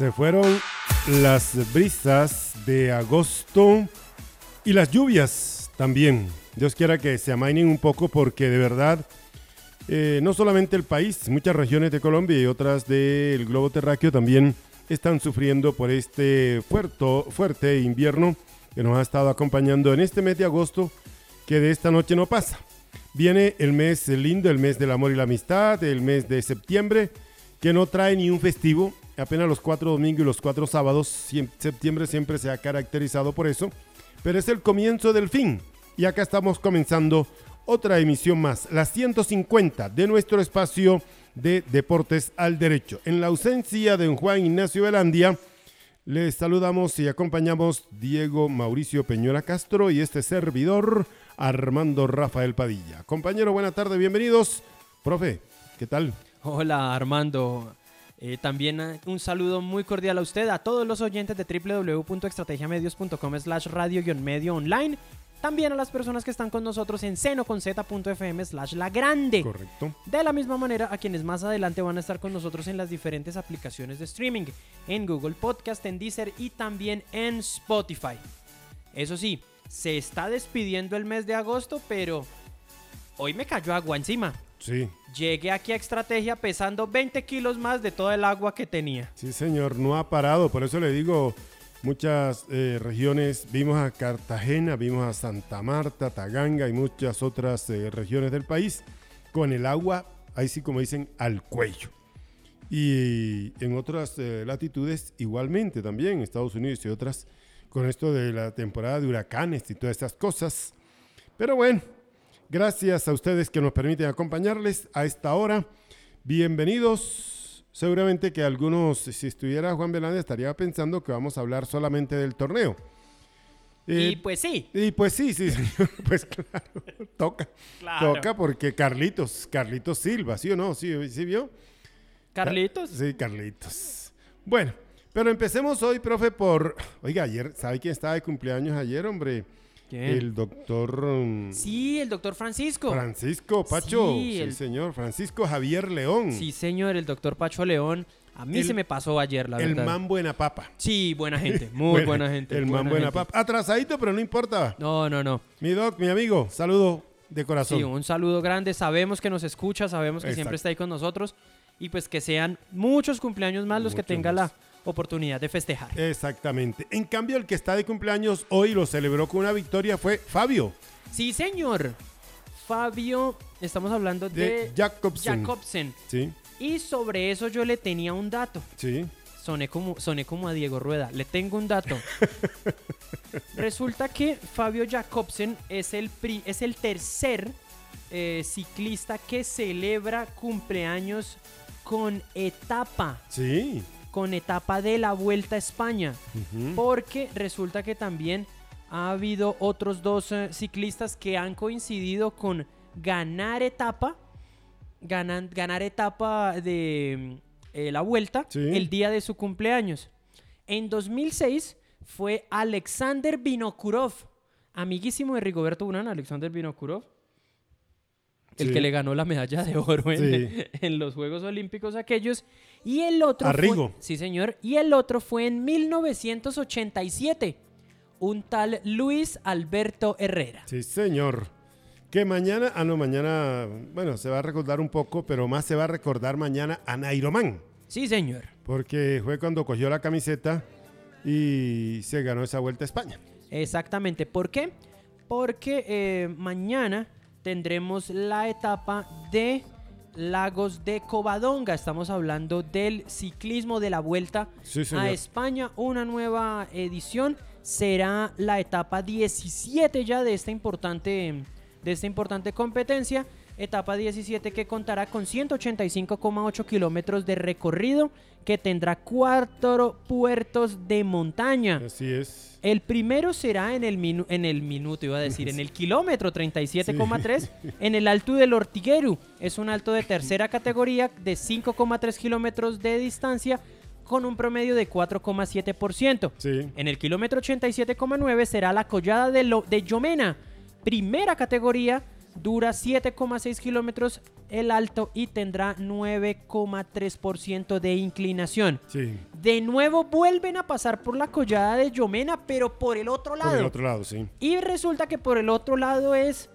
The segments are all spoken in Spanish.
Se fueron las brisas de agosto y las lluvias también. Dios quiera que se amainen un poco porque de verdad, eh, no solamente el país, muchas regiones de Colombia y otras del globo terráqueo también están sufriendo por este fuerte, fuerte invierno que nos ha estado acompañando en este mes de agosto que de esta noche no pasa. Viene el mes lindo, el mes del amor y la amistad, el mes de septiembre, que no trae ni un festivo. Apenas los cuatro domingos y los cuatro sábados, septiembre siempre se ha caracterizado por eso. Pero es el comienzo del fin. Y acá estamos comenzando otra emisión más, la 150 de nuestro espacio de Deportes al Derecho. En la ausencia de Juan Ignacio Velandia, les saludamos y acompañamos Diego Mauricio Peñora Castro y este servidor Armando Rafael Padilla. Compañero, buena tarde, bienvenidos. Profe, ¿qué tal? Hola Armando. Eh, también eh, un saludo muy cordial a usted, a todos los oyentes de www.estrategiamedios.com slash radio-medio online también a las personas que están con nosotros en seno.z.fm slash la grande. Correcto. De la misma manera, a quienes más adelante van a estar con nosotros en las diferentes aplicaciones de streaming, en Google Podcast, en Deezer y también en Spotify. Eso sí, se está despidiendo el mes de agosto, pero hoy me cayó agua encima. Sí. Llegué aquí a Estrategia pesando 20 kilos más de todo el agua que tenía. Sí, señor, no ha parado. Por eso le digo, muchas eh, regiones, vimos a Cartagena, vimos a Santa Marta, Taganga y muchas otras eh, regiones del país con el agua, ahí sí como dicen, al cuello. Y en otras eh, latitudes igualmente también, Estados Unidos y otras, con esto de la temporada de huracanes y todas estas cosas. Pero bueno, gracias a ustedes que nos permiten acompañarles a esta hora. Bienvenidos Seguramente que algunos, si estuviera Juan Belanda, estaría pensando que vamos a hablar solamente del torneo. y pues sí. Y pues sí, sí, pues claro, toca. Toca porque Carlitos, Carlitos Silva, ¿sí o no? ¿Sí, sí vio? ¿Carlitos? Sí, Carlitos. Bueno, pero empecemos hoy, profe, por... Oiga, ayer, ¿sabe quién estaba de cumpleaños ayer, hombre? El doctor. Um, sí, el doctor Francisco. Francisco Pacho. Sí, el... señor. Francisco Javier León. Sí, señor, el doctor Pacho León. A mí se me pasó ayer, la verdad. El man buena papa. Sí, buena gente, muy buena, gente. El man buena papa. Atrasadito, pero no importa. No, no, no. Mi doc, mi amigo, saludo de corazón. Sí, un saludo grande. Sabemos que nos escucha, sabemos que siempre está ahí con nosotros. Y pues que sean muchos cumpleaños más los que tenga la oportunidad de festejar. Exactamente. En cambio, el que está de cumpleaños hoy lo celebró con una victoria fue Fabio. Sí, señor. Fabio, estamos hablando de, Jacobsen. Jacobsen. Sí. Y sobre eso yo le tenía un dato. Sí. Soné como, soné como a Diego Rueda. Le tengo un dato. Resulta que Fabio Jacobsen es el, es el tercer eh, ciclista que celebra cumpleaños con etapa. Sí con etapa de la Vuelta a España. Porque resulta que también ha habido otros dos eh, ciclistas que han coincidido con ganar etapa, ganar etapa de eh, la Vuelta el día de su cumpleaños. En 2006 fue Alexander Vinokurov, amiguísimo de Rigoberto Urán, Alexander Vinokurov el que le ganó la medalla de oro en, los Juegos Olímpicos aquellos. Y el otro Arrigo. sí, señor. Y el otro fue en 1987. Un tal Luis Alberto Herrera. Sí, señor. Que mañana, ah, no, mañana, bueno, se va a recordar un poco, pero más se va a recordar mañana a Nairomán. Sí, señor. Porque fue cuando cogió la camiseta y se ganó esa vuelta a España. Exactamente. ¿Por qué? Porque eh, mañana tendremos la etapa de Lagos de Covadonga. Estamos hablando del ciclismo de la vuelta a España. Una nueva edición. Será la etapa 17 ya de esta importante, de esta importante competencia. Etapa 17 que contará con 185,8 kilómetros de recorrido, que tendrá cuatro puertos de montaña. Así es. El primero será en el, en el minuto, iba a decir, en el kilómetro 37,3, en el Alto del Ortiguero. Es un alto de tercera categoría de 5,3 kilómetros de distancia con un promedio de 4,7%. Sí. En el kilómetro 87,9 será la collada de, lo, de Yomena, primera categoría dura 7,6 kilómetros el alto y tendrá 9,3% de inclinación. Sí. De nuevo vuelven a pasar por la collada de Yomena, pero por el otro lado. Por el otro lado, sí. Y resulta que por el otro lado es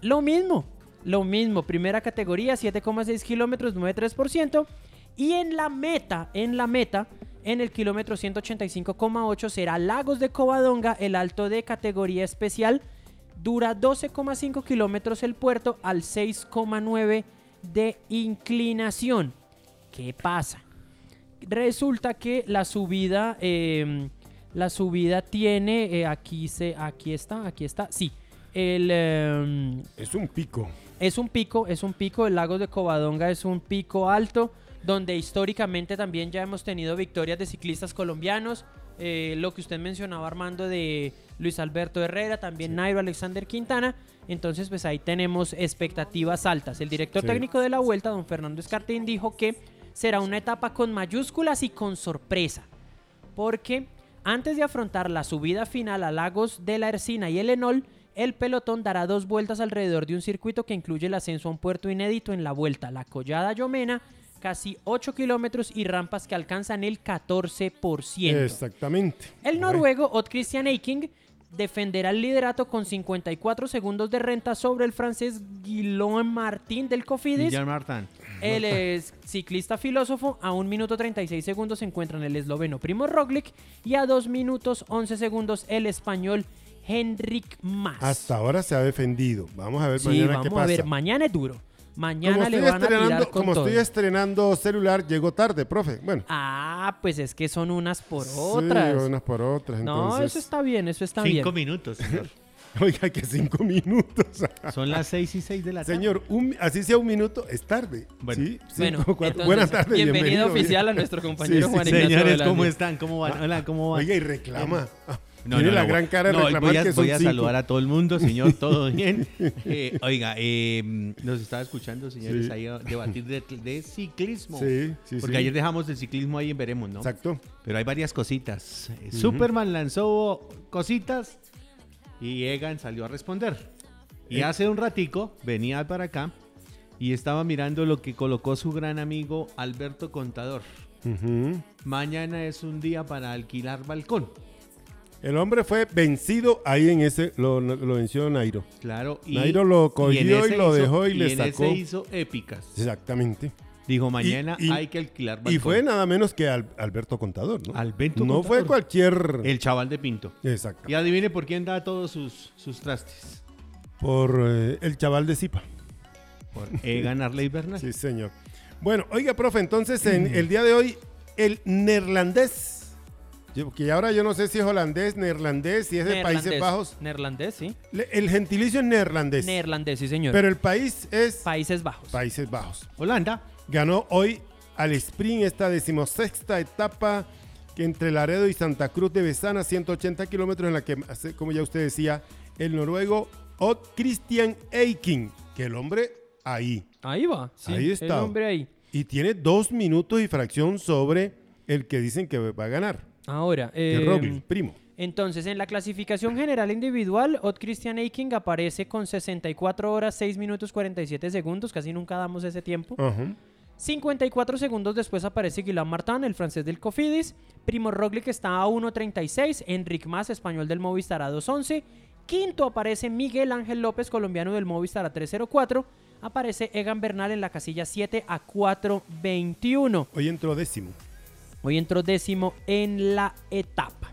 lo mismo. Lo mismo, primera categoría, 7,6 kilómetros, 9,3%. Y en la meta, en la meta, en el kilómetro 185,8 será Lagos de Covadonga, el alto de categoría especial. Dura 12,5 kilómetros el puerto al 6,9 de inclinación. ¿Qué pasa? Resulta que la subida, eh, la subida tiene, eh, aquí, se, aquí está, aquí está, sí. El, eh, Es un pico. es un pico, es un pico, el lago de Covadonga es un pico alto, donde históricamente también ya hemos tenido victorias de ciclistas colombianos. eh, lo que usted mencionaba, Armando, de Luis Alberto Herrera, también Nairo Alexander Quintana. Entonces, pues ahí tenemos expectativas altas. El director Sí. técnico de la vuelta, don Fernando Escartín, dijo que será una etapa con mayúsculas y con sorpresa. Porque antes de afrontar la subida final a Lagos de la Ercina y el Enol, el pelotón dará dos vueltas alrededor de un circuito que incluye el ascenso a un puerto inédito en la vuelta, la Collada Yomena, casi 8 kilómetros y rampas que alcanzan el 14%. Exactamente. El noruego Odd Christian Eiking defenderá el liderato con 54 segundos de renta sobre el francés Guillaume Martin del Cofidis. Villar Martin. El es ciclista filósofo a 1 minuto 36 segundos se encuentran el esloveno Primo Roglic y a 2 minutos 11 segundos el español Henrik Mas. Hasta ahora se ha defendido. Vamos a ver sí, mañana vamos qué pasa. a ver, mañana es duro. Mañana como le van a tirar con como todo. estoy estrenando celular, llegó tarde, profe. Bueno, Ah, pues es que son unas por sí, otras. unas por otras. no, eso está bien, eso está Cinco bien. minutos, señor. Oiga, que cinco minutos. Son las seis y seis de la tarde. Señor, un- así sea un minuto, es tarde. Bueno. ¿sí? Bueno, Cinco, cuatro. entonces, Buenas tardes. bienvenido, oficial bien. a nuestro compañero Sí, sí, Juan sí. Ignacio Señores. ¿cómo están? ¿Cómo van? Hola, ¿cómo van? Oiga, y reclama. Ah, No, Tiene no, la no, gran cara de reclamar voy a, que son voy a cinco. saludar a todo el mundo, señor, todo bien. Eh, oiga, eh, nos estaba escuchando, señores, Sí. ahí a debatir de, de ciclismo. Sí, sí, Porque sí. ayer dejamos el ciclismo ahí en Veremos, ¿no? Exacto. Pero hay varias cositas. Eh, Superman lanzó cositas y Egan salió a responder. Y Eh. hace un ratico venía para acá y estaba mirando lo que colocó su gran amigo Alberto Contador. Ujú. Mañana es un día para alquilar balcón. El hombre fue vencido ahí en ese, lo, lo venció Nairo. Claro. Y, Nairo lo cogió y lo hizo- dejó y le en sacó. ese hizo épicas. Exactamente. Dijo, mañana y- hay que alquilar balcón. Y fue nada menos que Al- Alberto Contador, ¿no? Alberto no Contador. fue cualquier... El chaval de Pinto. Exacto. Y adivine por quién da todos sus, sus trastes. Por eh, el chaval de Zipa. Por Egan Arley Bernal. Sí, señor. Bueno, oiga, profe, entonces en el día de hoy, el neerlandés, yo- que ahora yo no sé si es holandés, neerlandés, si es de Países. Bajos. Neerlandés, sí. Le- El gentilicio es neerlandés. Neerlandés, sí, señor. Pero el país es Países Bajos. Países Bajos. Holanda. Ganó hoy al sprint esta decimosexta etapa que entre Laredo y Santa Cruz de Besana, 180 kilómetros, en la que, hace- como ya usted decía, el noruego Odd Christian Eiking, que el hombre ahí. Ahí va. sí, Ahí El está. hombre ahí. Y tiene dos minutos y fracción sobre el que dicen que va a ganar, Ahora, eh, Roglic, primo. entonces en la clasificación general individual, Odd Christian Eiking aparece con 64 horas, 6 minutos 47 segundos, casi nunca damos ese tiempo. Ajá. 54 segundos después aparece Guillaume Martin, el francés del Cofidis. Primo Roglic está a 1.36. Enric Mas, español del Movistar a 2.11. Quinto aparece Miguel Ángel López, colombiano del Movistar a 3.04. Aparece Egan Bernal en la casilla 7 a 4.21. Hoy entró décimo. Hoy entró décimo en la etapa.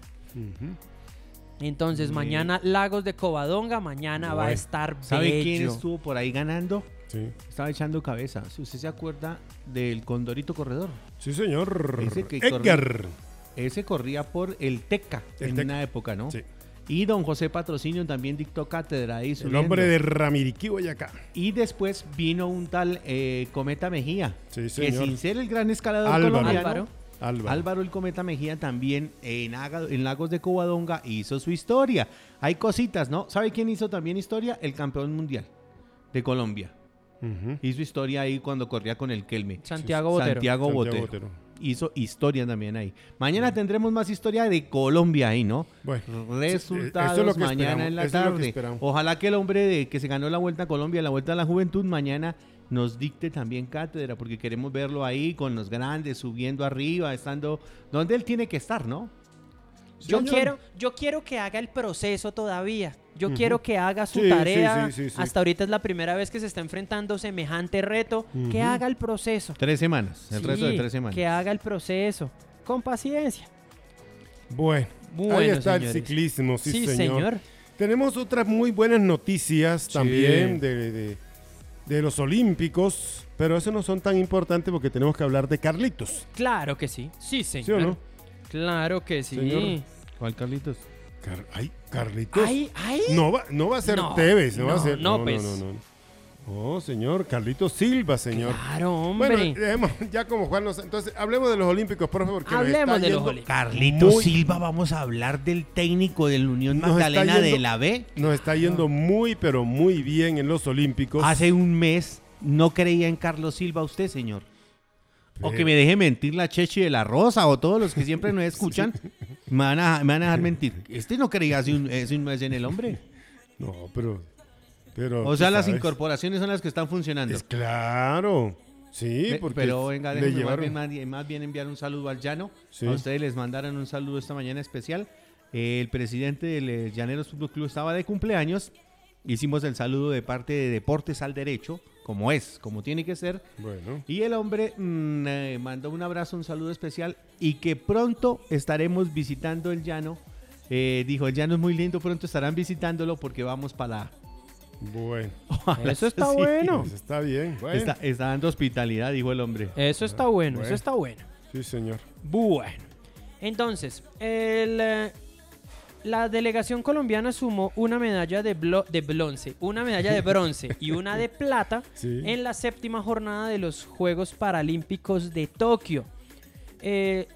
Entonces, mañana Lagos de Covadonga, mañana va a estar ¿Sabe bello. quién estuvo por ahí ganando? Sí. Estaba echando cabeza. Si usted se acuerda del Condorito Corredor. Sí, señor. Ese que Edgar. Ese corría por el Teca El en Teca. una época, ¿no? Sí. Y don José Patrocinio también dictó cátedra ahí El hombre de Ramiriquí, Boyacá. Y después vino un tal eh, Cometa Mejía. Sí, que señor. sin ser el gran escalador Álvaro. colombiano, Álvaro. Álvaro. Álvaro el Cometa Mejía también en, Aga- en Lagos de Covadonga hizo su historia. Hay cositas, ¿no? ¿Sabe quién hizo también historia? El campeón mundial de Colombia. Hizo historia ahí cuando corría con el Kelme. Santiago Botero. Santiago Santiago Botero. Hizo historia también ahí. Mañana tendremos más historia de Colombia ahí, ¿no? Bueno, Resultados eso es lo que mañana esperamos, en la eso es lo que tarde. Ojalá que el hombre de que se ganó la Vuelta a Colombia, la Vuelta a la Juventud, mañana nos dicte también cátedra, porque queremos verlo ahí con los grandes, subiendo arriba, estando donde él tiene que estar, ¿no? Yo Señor. quiero, yo quiero que haga el proceso todavía. Yo quiero que haga su Sí, tarea. sí, sí, sí. Hasta ahorita es la primera vez que se está enfrentando semejante reto. Que haga el proceso. Tres semanas, el resto de tres semanas. Que haga el proceso. Con paciencia. Bueno, Bueno, ahí está señores. el ciclismo, sí, señor. Tenemos otras muy buenas noticias también de, de- de los Olímpicos, pero eso no son tan importantes porque tenemos que hablar de Carlitos. Claro que sí. Sí, ¿Sí señor. o no? Claro que sí. Señor. ¿Cuál, Carlitos? Car- ay, Carlitos. Ay, ay. No va, no va a ser No, Tevez, no, va a ser. no, no, pues. no, no, no. Oh, señor, Carlitos Silva, señor. Claro, hombre. Bueno, dejemos ya como Juan nos... Entonces, hablemos de los Olímpicos, por favor. porque nos Hablemos está de los Olímpicos. Carlitos Muy- Silva, vamos a hablar del técnico del Unión Nos está Magdalena de la B. Nos está yendo muy, pero muy bien en los Olímpicos. Hace un mes no creía en Carlos Silva usted, señor. O que me deje mentir la Chechi de la Rosa o todos los que siempre nos escuchan. me, van a, me van a dejar mentir. Este no creía hace un, hace un mes en el hombre. No, pero... pero O sea, las sabes. incorporaciones son las que están funcionando. Es claro. Sí, porque Pero venga, déjenme más bien, más bien- más bien enviar un saludo al llano. Sí. A ustedes les mandaron un saludo esta mañana especial. El presidente del eh, Llaneros Fútbol Club estaba de cumpleaños. Hicimos el saludo de parte de Deportes al Derecho, como es, como tiene que ser. Bueno, Y el hombre mm, eh, mandó un abrazo, un saludo especial y que pronto estaremos visitando el llano. Eh, dijo, el llano es muy lindo, pronto estarán visitándolo porque vamos para... bueno. Eso está Sí. bueno. Está bien. Bueno. Está, está dando hospitalidad, dijo el hombre. Eso está bueno, Bueno. eso está bueno. Sí, señor. Bueno. Entonces, el, eh, la delegación colombiana sumó una medalla de, blo- de bronce, una medalla de bronce y una de plata Sí. en la séptima jornada de los Juegos Paralímpicos de Tokio. Eh,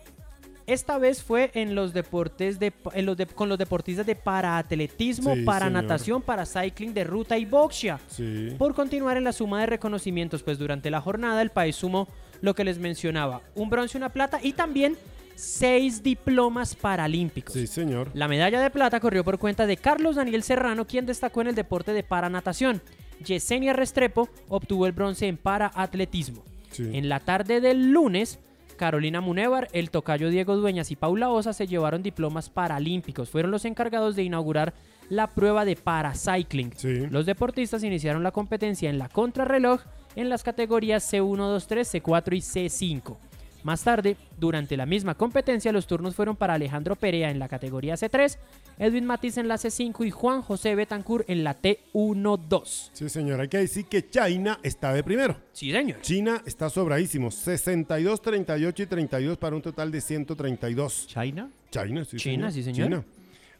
esta vez fue en los deportes de, en los de- con los deportistas de paraatletismo, Sí, para señor. natación, para cycling de ruta y boxia. Sí. Por continuar en la suma de reconocimientos, pues durante la jornada el país sumó lo que les mencionaba, un bronce, una plata y también seis diplomas paralímpicos. Sí, señor. La medalla de plata corrió por cuenta de Carlos Daniel Serrano, quien destacó en el deporte de paranatación. Yesenia Restrepo obtuvo el bronce en paraatletismo. Sí. En la tarde del lunes, Carolina Munevar, el tocayo Diego Dueñas y Paula Osa se llevaron diplomas paralímpicos. Fueron los encargados de inaugurar la prueba de paracycling. Sí. Los deportistas iniciaron la competencia en la contrarreloj en las categorías C1, 2, 3, C4 y C5. Más tarde, durante la misma competencia, los turnos fueron para Alejandro Perea en la categoría C3, Edwin Matiz en la C5 y Juan José Betancourt en la T1-2. Sí, señor. Hay que decir que China está de primero. Sí, señor. China está sobradísimo. 62, 38 y 32 para un total de 132. ¿China? China, sí, China, señor. sí, señor. China.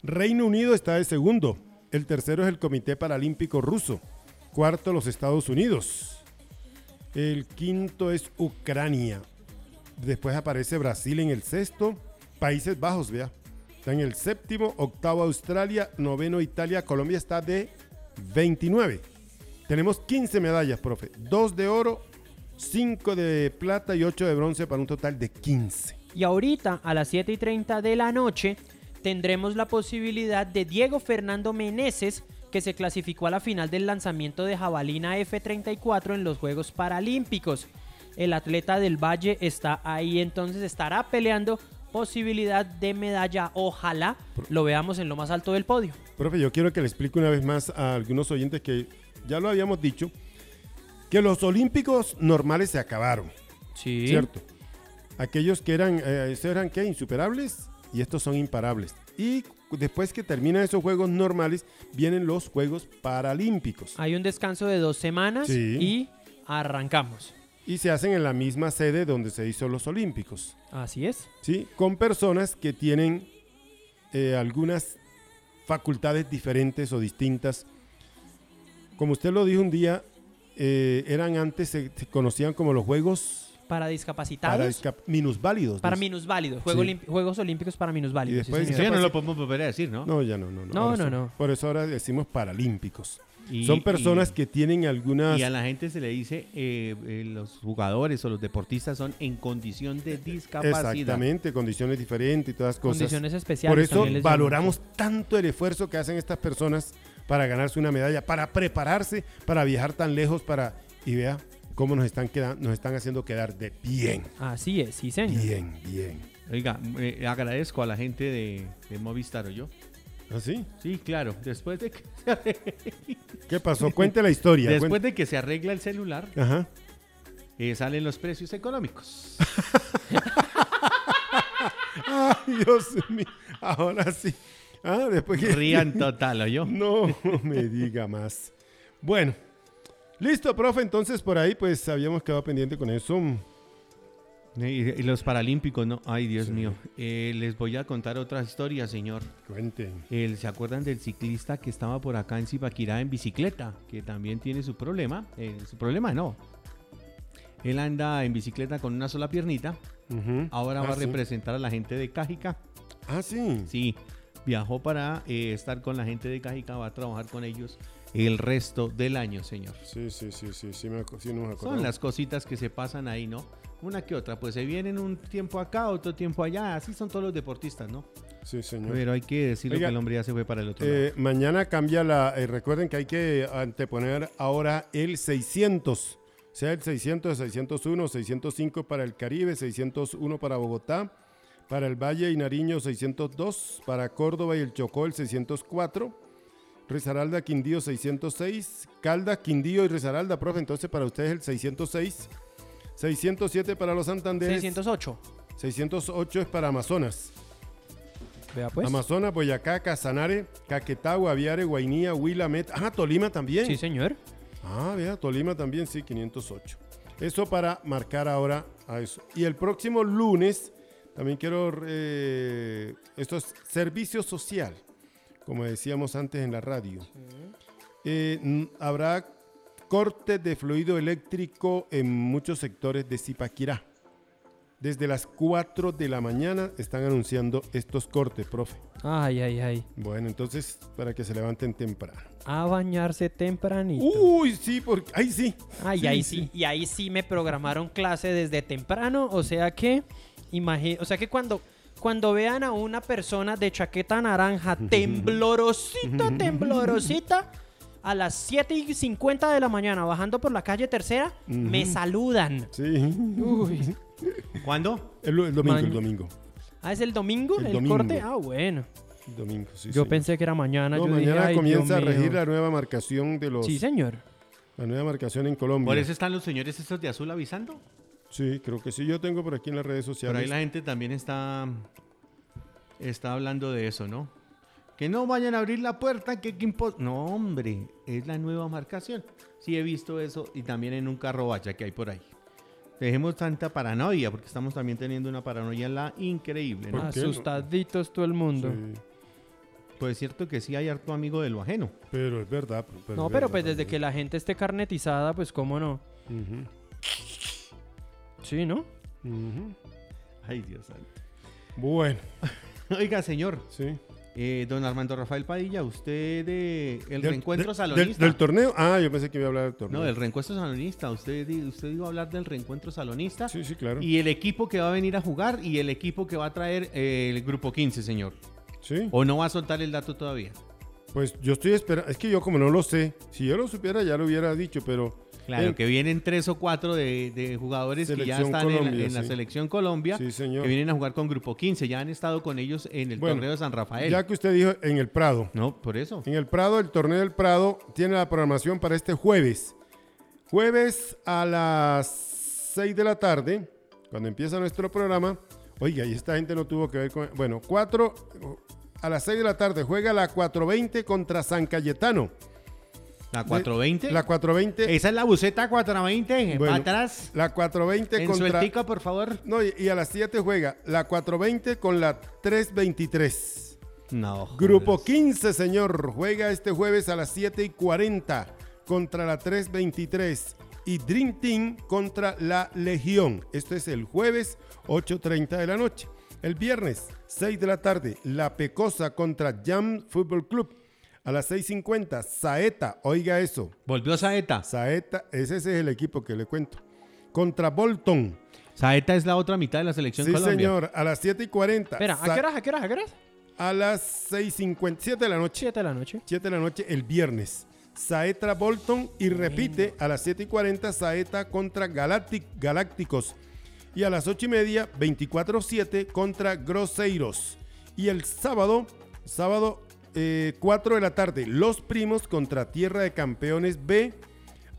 Reino Unido está de segundo. El tercero es el Comité Paralímpico Ruso. Cuarto, los Estados Unidos. El quinto es Ucrania. Después aparece Brasil en el sexto. Países Bajos, vea. Está en el séptimo. Octavo Australia. Noveno Italia. Colombia está de 29. Tenemos 15 medallas, profe. Dos de oro, 5 de plata y 8 de bronce para un total de 15. Y ahorita, a las 7 y 30 de la noche, tendremos la posibilidad de Diego Fernando Meneses, que se clasificó a la final del lanzamiento de jabalina F-34 en los Juegos Paralímpicos. El atleta del Valle está ahí, entonces estará peleando posibilidad de medalla. Ojalá lo veamos en lo más alto del podio. Profe, yo quiero que le explique una vez más a algunos oyentes que ya lo habíamos dicho, que los olímpicos normales se acabaron, Sí. ¿cierto? Aquellos que eran, eh, eran ¿qué? Insuperables y estos son imparables. Y después que terminan esos juegos normales, vienen los Juegos Paralímpicos. Hay un descanso de dos semanas Sí. y arrancamos. Y se hacen en la misma sede donde se hizo los Olímpicos. Así es. ¿sí? Con personas que tienen eh, algunas facultades diferentes o distintas. Como usted lo dijo un día, eh, eran antes, se, se conocían como los Juegos Para discapacitados. para discap- minusválidos. Para ¿no? minusválidos, Juego Sí. Juegos Olímpicos para minusválidos. Y después- ya no lo podemos volver a decir, ¿no? No, ya no, no. No, no. Por eso ahora decimos paralímpicos. Y- Son personas y- que tienen algunas... Y a la gente se le dice, eh, eh, los jugadores o los deportistas son en condición de discapacidad. Exactamente, condiciones diferentes y todas las cosas. Condiciones especiales. Por eso les valoramos tanto el esfuerzo que hacen estas personas para ganarse una medalla, para prepararse, para viajar tan lejos, para... Y vea cómo nos están, quedando, nos están haciendo quedar de bien, Así es, sí, señor. bien, bien. Oiga, eh, agradezco a la gente de, de Movistar, ¿o yo? ¿Así? Sí, claro. Después de que, ¿Qué pasó? Cuente la historia. después cuente- de que se arregla el celular, Ajá. eh, salen los precios económicos. Ay, Dios mío. Ahora sí. Ah, después que... Rían total, ¿o yo? No me diga más. Bueno, listo, profe. Entonces por ahí pues habíamos quedado pendiente con eso. Y, y los paralímpicos, ¿no? Ay, Dios Sí. mío. Eh, les voy a contar otra historia, señor. Cuenten. ¿Se acuerdan del ciclista que estaba por acá en Zipaquirá en bicicleta? Que también tiene su problema. Eh, su problema no. Él anda en bicicleta con una sola piernita. Ahora Ah, va a sí. representar a la gente de Cájica. Ah, sí. Sí, viajó para eh, estar con la gente de Cájica. Va a trabajar con ellos el resto del año, señor. Sí, sí, sí, sí, sí, me, sí nos Son acordamos. las cositas que se pasan ahí, ¿no? Una que otra. Pues se vienen un tiempo acá, otro tiempo allá. Así son todos los deportistas, ¿no? Sí, señor. Pero hay que decirlo Oiga, que el hombre ya se fue para el otro Eh, lado. mañana cambia la... eh, recuerden que hay que anteponer ahora el 600. Sea el 600, 601, 605 para el Caribe, 601 para Bogotá, para el Valle y Nariño 602, para Córdoba y el Chocó el 604, Risaralda, Quindío 606, Calda, Quindío y Risaralda, profe, entonces para ustedes el 606, 607 para los Santanderes, 608. 608 es para Amazonas. Vea pues. Amazonas, Boyacá, Casanare, Caquetá, Guaviare, Guainía, Huila, Meta. Ah, Tolima también. Sí, señor. Ah, vea, Tolima también, sí, 508. Eso para marcar ahora a eso. Y el próximo lunes, también quiero, eh, esto es servicio social, como decíamos antes en la radio. Eh, habrá corte de fluido eléctrico en muchos sectores de Zipaquirá. Desde las 4 de la mañana están anunciando estos cortes, profe. Ay, ay, ay. Bueno, entonces, para que se levanten temprano. A bañarse tempranito. Uy, sí, porque... ¡Ay, sí! Ay, Sí, ahí sí. sí. Y ahí sí me programaron clase desde temprano. O sea que, imagi- o sea que cuando, cuando vean a una persona de chaqueta naranja temblorosita, temblorosita, a las 7 y 50 de la mañana bajando por la calle tercera, me saludan. Sí. Uy. ¿Cuándo? El, el domingo, el domingo. Ah, ¿es el domingo El el, domingo. corte? Ah, bueno. El domingo, sí. Yo señor. pensé que era mañana. No, yo mañana "Ay, comienza a regir mío". la nueva marcación de los... Sí, señor. La nueva marcación en Colombia. ¿Por eso están los señores estos de azul avisando? Sí, creo que sí. Yo tengo por aquí en las redes Por sociales. ahí la gente también está, está hablando de eso, ¿no? Que no vayan a abrir la puerta, que, que No, hombre, es la nueva marcación. Sí he visto eso y también en un carro vaya que hay por ahí. Dejemos tanta paranoia, porque estamos también teniendo una paranoia en la increíble. Asustaditos todo el mundo. Sí, Pues es cierto que sí hay harto amigo de lo ajeno. pero es verdad. pero no, es pero verdad pues desde también. que la gente esté carnetizada, pues cómo no. Sí, ¿no? Ay, Dios santo. Bueno, Oiga, señor, sí. Eh, don Armando Rafael Padilla, usted de el Del- reencuentro de- salonista. Del, del torneo. Ah, yo pensé que iba a hablar del torneo. no, del reencuentro salonista. Usted, usted iba a hablar del reencuentro salonista. Sí, sí, claro. Y el equipo que va a venir a jugar y el equipo que va a traer eh, el grupo 15, señor. Sí. ¿O no va a soltar el dato todavía? Pues yo estoy esperando. Es que yo, como no lo sé, si yo lo supiera, ya lo hubiera dicho, pero. Claro, Eh, que vienen tres o cuatro de, de jugadores que ya están en la- selección Colombia, Sí, señor. que vienen a jugar con grupo 15. Ya han estado con ellos en el Bueno, torneo de San Rafael. Ya que usted dijo en el Prado. No, por eso. En el Prado, el torneo del Prado tiene la programación para este jueves. Jueves a las 6 de la tarde, cuando empieza nuestro programa. Oiga, y esta gente no tuvo que ver con... Bueno, 4 a las 6 de la tarde juega la 420 contra San Cayetano. La 420. La 420... Esa es la buceta 420. Bueno, para atrás. La 420 En contra... sueltica, por favor. No, y, y a las 7 juega la 420 con la 323. No. Grupo jodas. 15, señor, juega este jueves a las 7 y 40 contra la 323 y Dream Team contra la Legión. Esto es el jueves 8.30 de la noche. El viernes 6 de la tarde, La Pecosa contra Jam Fútbol Club. A las 6.50, Saeta, oiga eso. Volvió Saeta. Saeta, ese, ese es el equipo que le cuento. Contra Bolton. Saeta es la otra mitad de la selección Sí, Colombia. señor. A las 7 y 40. Espera, ¿a qué horas? ¿A qué horas? ¿A qué horas? A las 6.50, 7 de la noche. 7 de la noche. 7 de la noche el viernes. Saeta Bolton y repite a las 7 y 40 Saeta contra Galactic, Galácticos. Y a las 8 y media 24-7 contra Groseiros. Y el sábado, sábado eh, 4 de la tarde, Los Primos contra Tierra de Campeones B.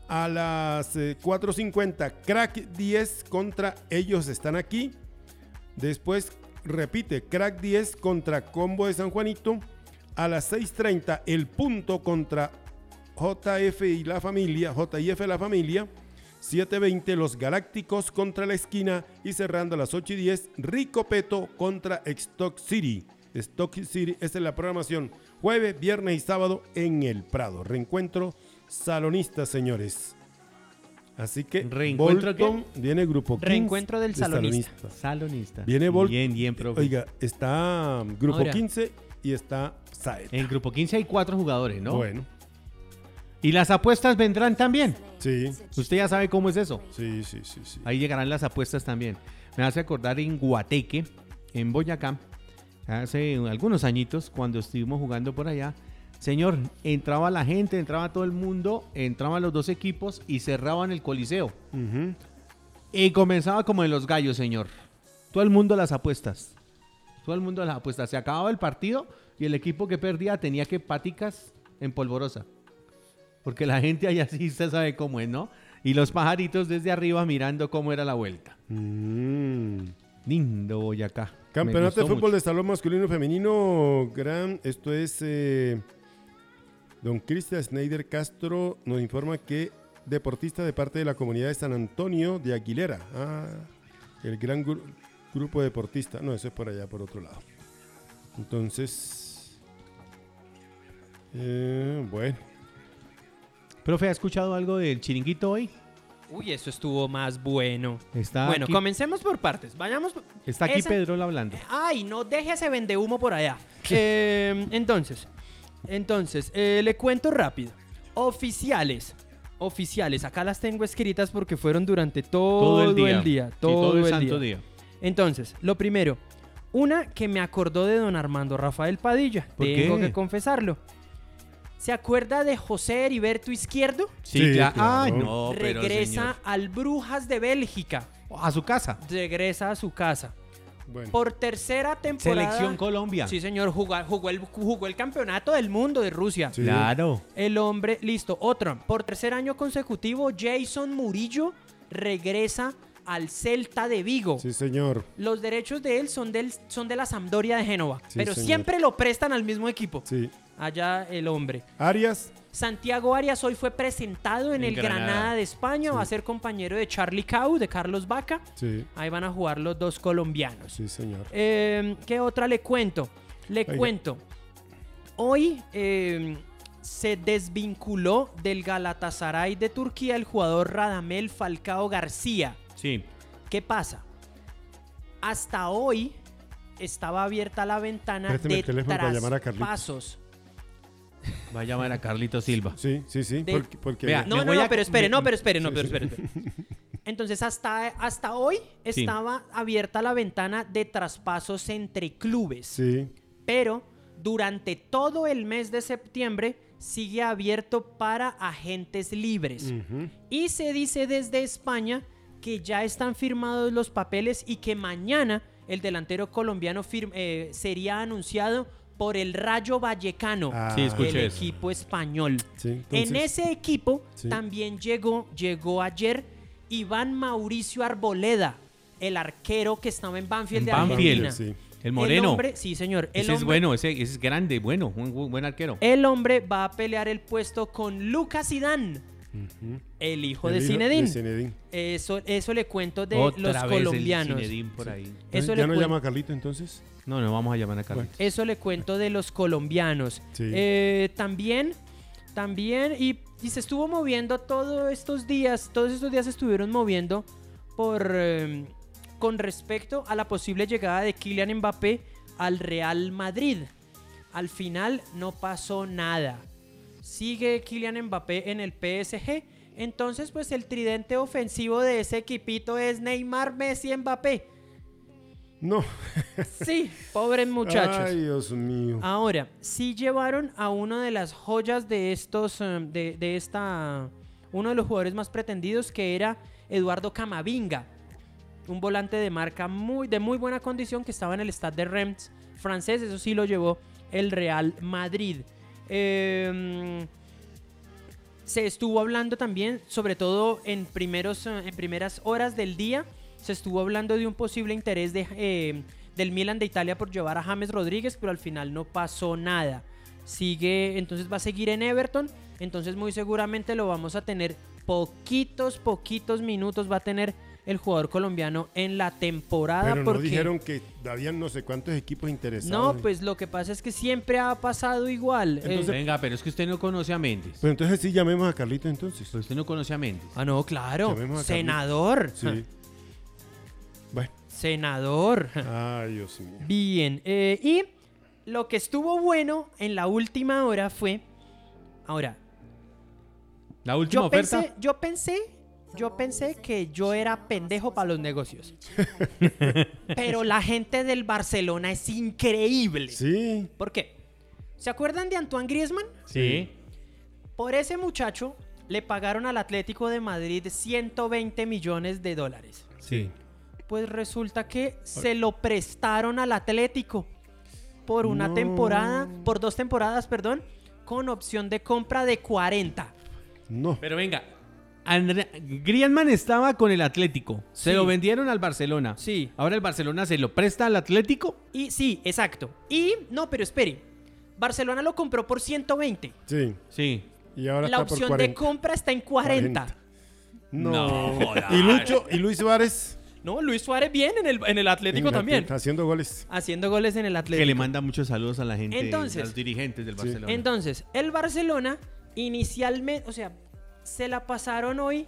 A las eh, 4.50 Crack 10 contra Ellos Están Aquí. Después repite Crack 10 contra Combo de San Juanito. A las 6.30 el punto contra JF y la familia, JF la familia. 7.20 los Galácticos contra la esquina. Y cerrando a las 8 y 10 Rico Peto contra Stock City. Stock City, esta es la programación. Jueves, viernes y sábado en el Prado. Reencuentro salonista, señores. Así que ¿Reencuentro Bolton viene grupo 15 Reencuentro del de salonista. Salonista. Viene Bolton. Bien, bien, profe. Oiga, está um, grupo Ahora. 15 y está Saeta. En grupo 15 hay cuatro jugadores, ¿no? Bueno, Y las apuestas vendrán también. sí, Usted ya sabe cómo es eso. sí, sí, sí, sí. Ahí llegarán las apuestas también. Me hace acordar en Guateque, en Boyacá, hace algunos añitos, cuando estuvimos jugando por allá. Señor, entraba la gente, entraba todo el mundo, entraban los dos equipos y cerraban el coliseo. Y comenzaba como en los gallos, señor. Todo el mundo las apuestas. Todo el mundo las apuestas. Se acababa el partido y el equipo que perdía tenía que paticas en polvorosa. Porque la gente allá sí se sabe cómo es, ¿no? Y los pajaritos desde arriba mirando cómo era la vuelta. Mm. Lindo Boyacá. Campeonato de fútbol mucho. de salón masculino y femenino, gran, esto es eh, Don Cristian Schneider Castro nos informa que deportista de parte de la comunidad de San Antonio de Aguilera. Ah, el gran gru- grupo deportista. No, eso es por allá, por otro lado. Entonces, eh, bueno, Profe, ¿ha escuchado algo del chiringuito hoy? Uy, eso estuvo más bueno. Está bueno, aquí, comencemos por partes. Vayamos. está aquí esa- Pedro hablando. Ay, no deje ese vende humo por allá. Eh, entonces, entonces, eh, le cuento rápido. Oficiales. Oficiales. Acá las tengo escritas porque fueron durante todo, el día. Sí, todo, el santo día. día. Entonces, lo primero. Una que me acordó de don Armando Rafael Padilla. ¿Por Tengo qué? que confesarlo. ¿Se acuerda de José Heriberto Izquierdo? Sí, Sí, claro. Ah, no, pero Regresa señor. al Brujas de Bélgica. a su casa. Regresa a su casa. bueno. Por tercera temporada. Selección Colombia. Sí, señor, jugó, jugó el, jugó el campeonato del mundo de Rusia. Sí. Claro. El hombre, listo, otro. Por tercer año consecutivo, Jason Murillo regresa al Celta de Vigo. Sí, señor. Los derechos de él son, del, son de la Sampdoria de Génova, Sí, pero señor. siempre lo prestan al mismo equipo. Sí. Allá el hombre. Arias, Santiago Arias hoy fue presentado en, En el Granada. Granada. de España, va a ser compañero de Charlie Cau, de Carlos Vaca. sí, Ahí van a jugar los dos colombianos. sí, señor. Eh, ¿Qué otra le cuento? Le Oiga. cuento. Hoy eh, se desvinculó del Galatasaray de Turquía el jugador Radamel Falcao García. Sí. ¿Qué pasa? Hasta hoy estaba abierta la ventana Présteme de traspasos. Va a llamar a Carlito Silva. Sí, sí, sí. De- Porque, porque- Vea, No, Me no, voy no, a- pero espere, no, pero espere, no, pero espere, espere. Entonces, hasta, hasta hoy estaba abierta la ventana de traspasos entre clubes. Sí, pero durante todo el mes de septiembre sigue abierto para agentes libres. ujú, Y se dice desde España que ya están firmados los papeles y que mañana el delantero colombiano fir- eh, sería anunciado por el Rayo Vallecano, Ah, Sí, el eso. equipo español. sí, en ese equipo Sí. también llegó, llegó ayer Iván Mauricio Arboleda, el arquero que estaba en Banfield En de Banfield, Argentina. sí. El moreno. hombre, sí, señor. El ese es bueno, ese, ese es grande, bueno, un bu- buen arquero. El hombre va a pelear el puesto con Lucas Zidane, el hijo El de Zinedine. Eso, eso le cuento de Otra los vez colombianos. Zinedine por ahí. Eso ¿Ya le no cuen- llama a Carlito entonces? No, no vamos a llamar a Carlito. Eso le cuento de los colombianos. Sí. Eh, también, también, y, y se estuvo moviendo todos estos días, todos estos días se estuvieron moviendo por eh, con respecto a la posible llegada de Kylian Mbappé al Real Madrid. Al final no pasó nada. Sigue Kylian Mbappé en el PSG. Entonces, pues el tridente ofensivo de ese equipito es Neymar, Messi, Mbappé. No. Sí, pobres muchachos. Ay, Dios mío. Ahora, sí llevaron a una de las joyas de estos, eh, de, de esta, uno de los jugadores más pretendidos que era Eduardo Camavinga, un volante de marca muy, de muy buena condición que estaba en el Stade de Reims francés, eso sí lo llevó el Real Madrid. Eh, se estuvo hablando también, sobre todo en, primeros, eh, en primeras horas del día, se estuvo hablando de un posible interés de, eh, del Milan de Italia por llevar a James Rodríguez, pero al final no pasó nada. Sigue, entonces va a seguir en Everton, entonces muy seguramente lo vamos a tener poquitos, poquitos minutos va a tener el jugador colombiano en la temporada. Pero no porque... dijeron que habían no sé cuántos equipos interesados. No, pues lo que pasa es que siempre ha pasado igual. Eh, Entonces- Venga, pero es que usted no conoce a Méndez. Pero entonces sí llamemos a Carlito entonces. Pero usted no conoce a Méndez. ah, no, claro. Llamemos a Carlitos. Senador. Sí. Bueno. Senador. Ay, Dios mío. Bien. eh, y lo que estuvo bueno en la última hora fue. Ahora, La última yo oferta. pensé, yo pensé, yo pensé que yo era pendejo para los negocios. Pero la gente del Barcelona es increíble. Sí. ¿Por qué? ¿Se acuerdan de Antoine Griezmann? Sí. Por ese muchacho le pagaron al Atlético de Madrid 120 millones de dólares. Sí. Pues resulta que se lo prestaron al Atlético por una No. temporada, por dos temporadas, perdón, con opción de compra de 40. No. Pero venga. Andre- Griezmann estaba con el Atlético. Se Sí. lo vendieron al Barcelona. Sí. Ahora el Barcelona se lo presta al Atlético. Y sí, exacto. Y no, pero espere. Barcelona lo compró por 120. Sí. Sí. Y ahora La está por opción 40. de compra está en 40. 40. No. No y Lucho y Luis Suárez. No, Luis Suárez bien en el, en el Atlético en también. Haciendo goles. Haciendo goles en el Atlético. Que le manda muchos saludos a la gente, Entonces- a los dirigentes del Sí. Barcelona. Entonces, el Barcelona inicialmente, o sea, se la pasaron hoy.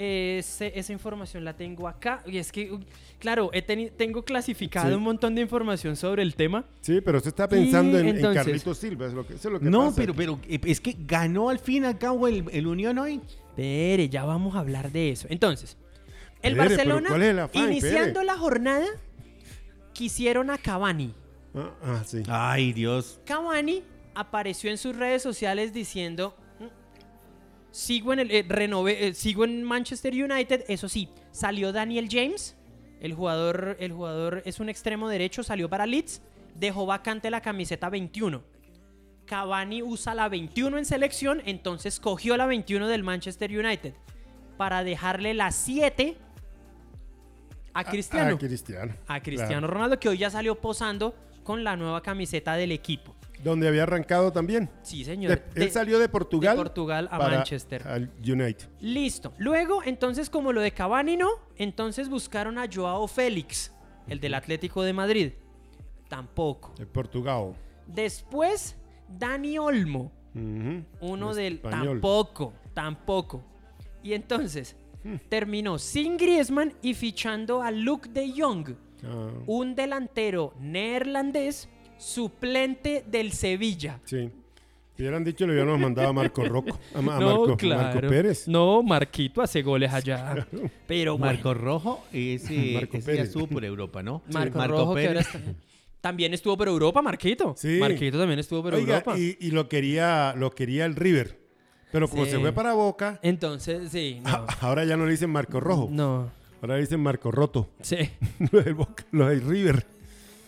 eh, esa información la tengo acá. Y es que, claro, he tengo clasificado Sí. un montón de información sobre el tema. Sí, pero usted está pensando en, en entonces- Carlitos Silva. Es lo que, eso es lo que no, pasa pero, pero es que ganó al fin y al cabo el, el Unión hoy. Espere, ya vamos a hablar de eso. Entonces, el Barcelona, iniciando la jornada, quisieron a Cavani. Ah, ah, sí. Ay, Dios. Cavani apareció en sus redes sociales diciendo "Mm, sigo en el eh, renové- eh, sigo en Manchester United eso sí salió Daniel James el jugador el jugador es un extremo derecho salió para Leeds dejó vacante la camiseta 21 Cavani usa la 21 en selección entonces cogió la 21 del Manchester United para dejarle la 7 a Cristiano Ah, Cristiano. a Cristiano Claro. Ronaldo que hoy ya salió posando con la nueva camiseta del equipo Donde había arrancado también. Sí, señor. De- él salió de Portugal. de Portugal a para- Manchester. Al United. Listo. Luego, entonces, como lo de Cavani no, entonces buscaron a Joao Félix, el del Atlético de Madrid. Tampoco. De Portugal. Después, Dani Olmo, uno Un del tampoco, tampoco. Y entonces, Terminó sin Griezmann y fichando a Luke de Jong, Ah, un delantero neerlandés suplente del Sevilla. sí. Si hubieran dicho, le hubiéramos mandado a Marco Rocco. A, Ma- a Marco, Marco Pérez. No, Marquito hace goles allá. Pero bueno, Marco Rojo, ese, Marco ese ya Pérez. estuvo por Europa, ¿no? Marco, Rojo, que ahora está- También estuvo por Europa, Marquito. Sí. Marquito también estuvo por Oiga, Europa. y, y lo quería lo quería el River. Pero como Sí. se fue para Boca, Entonces, sí, no. ahora ya no le dicen Marco Rojo. No, Ahora le dicen Marco Roto. sí. Lo del Boca, lo del River.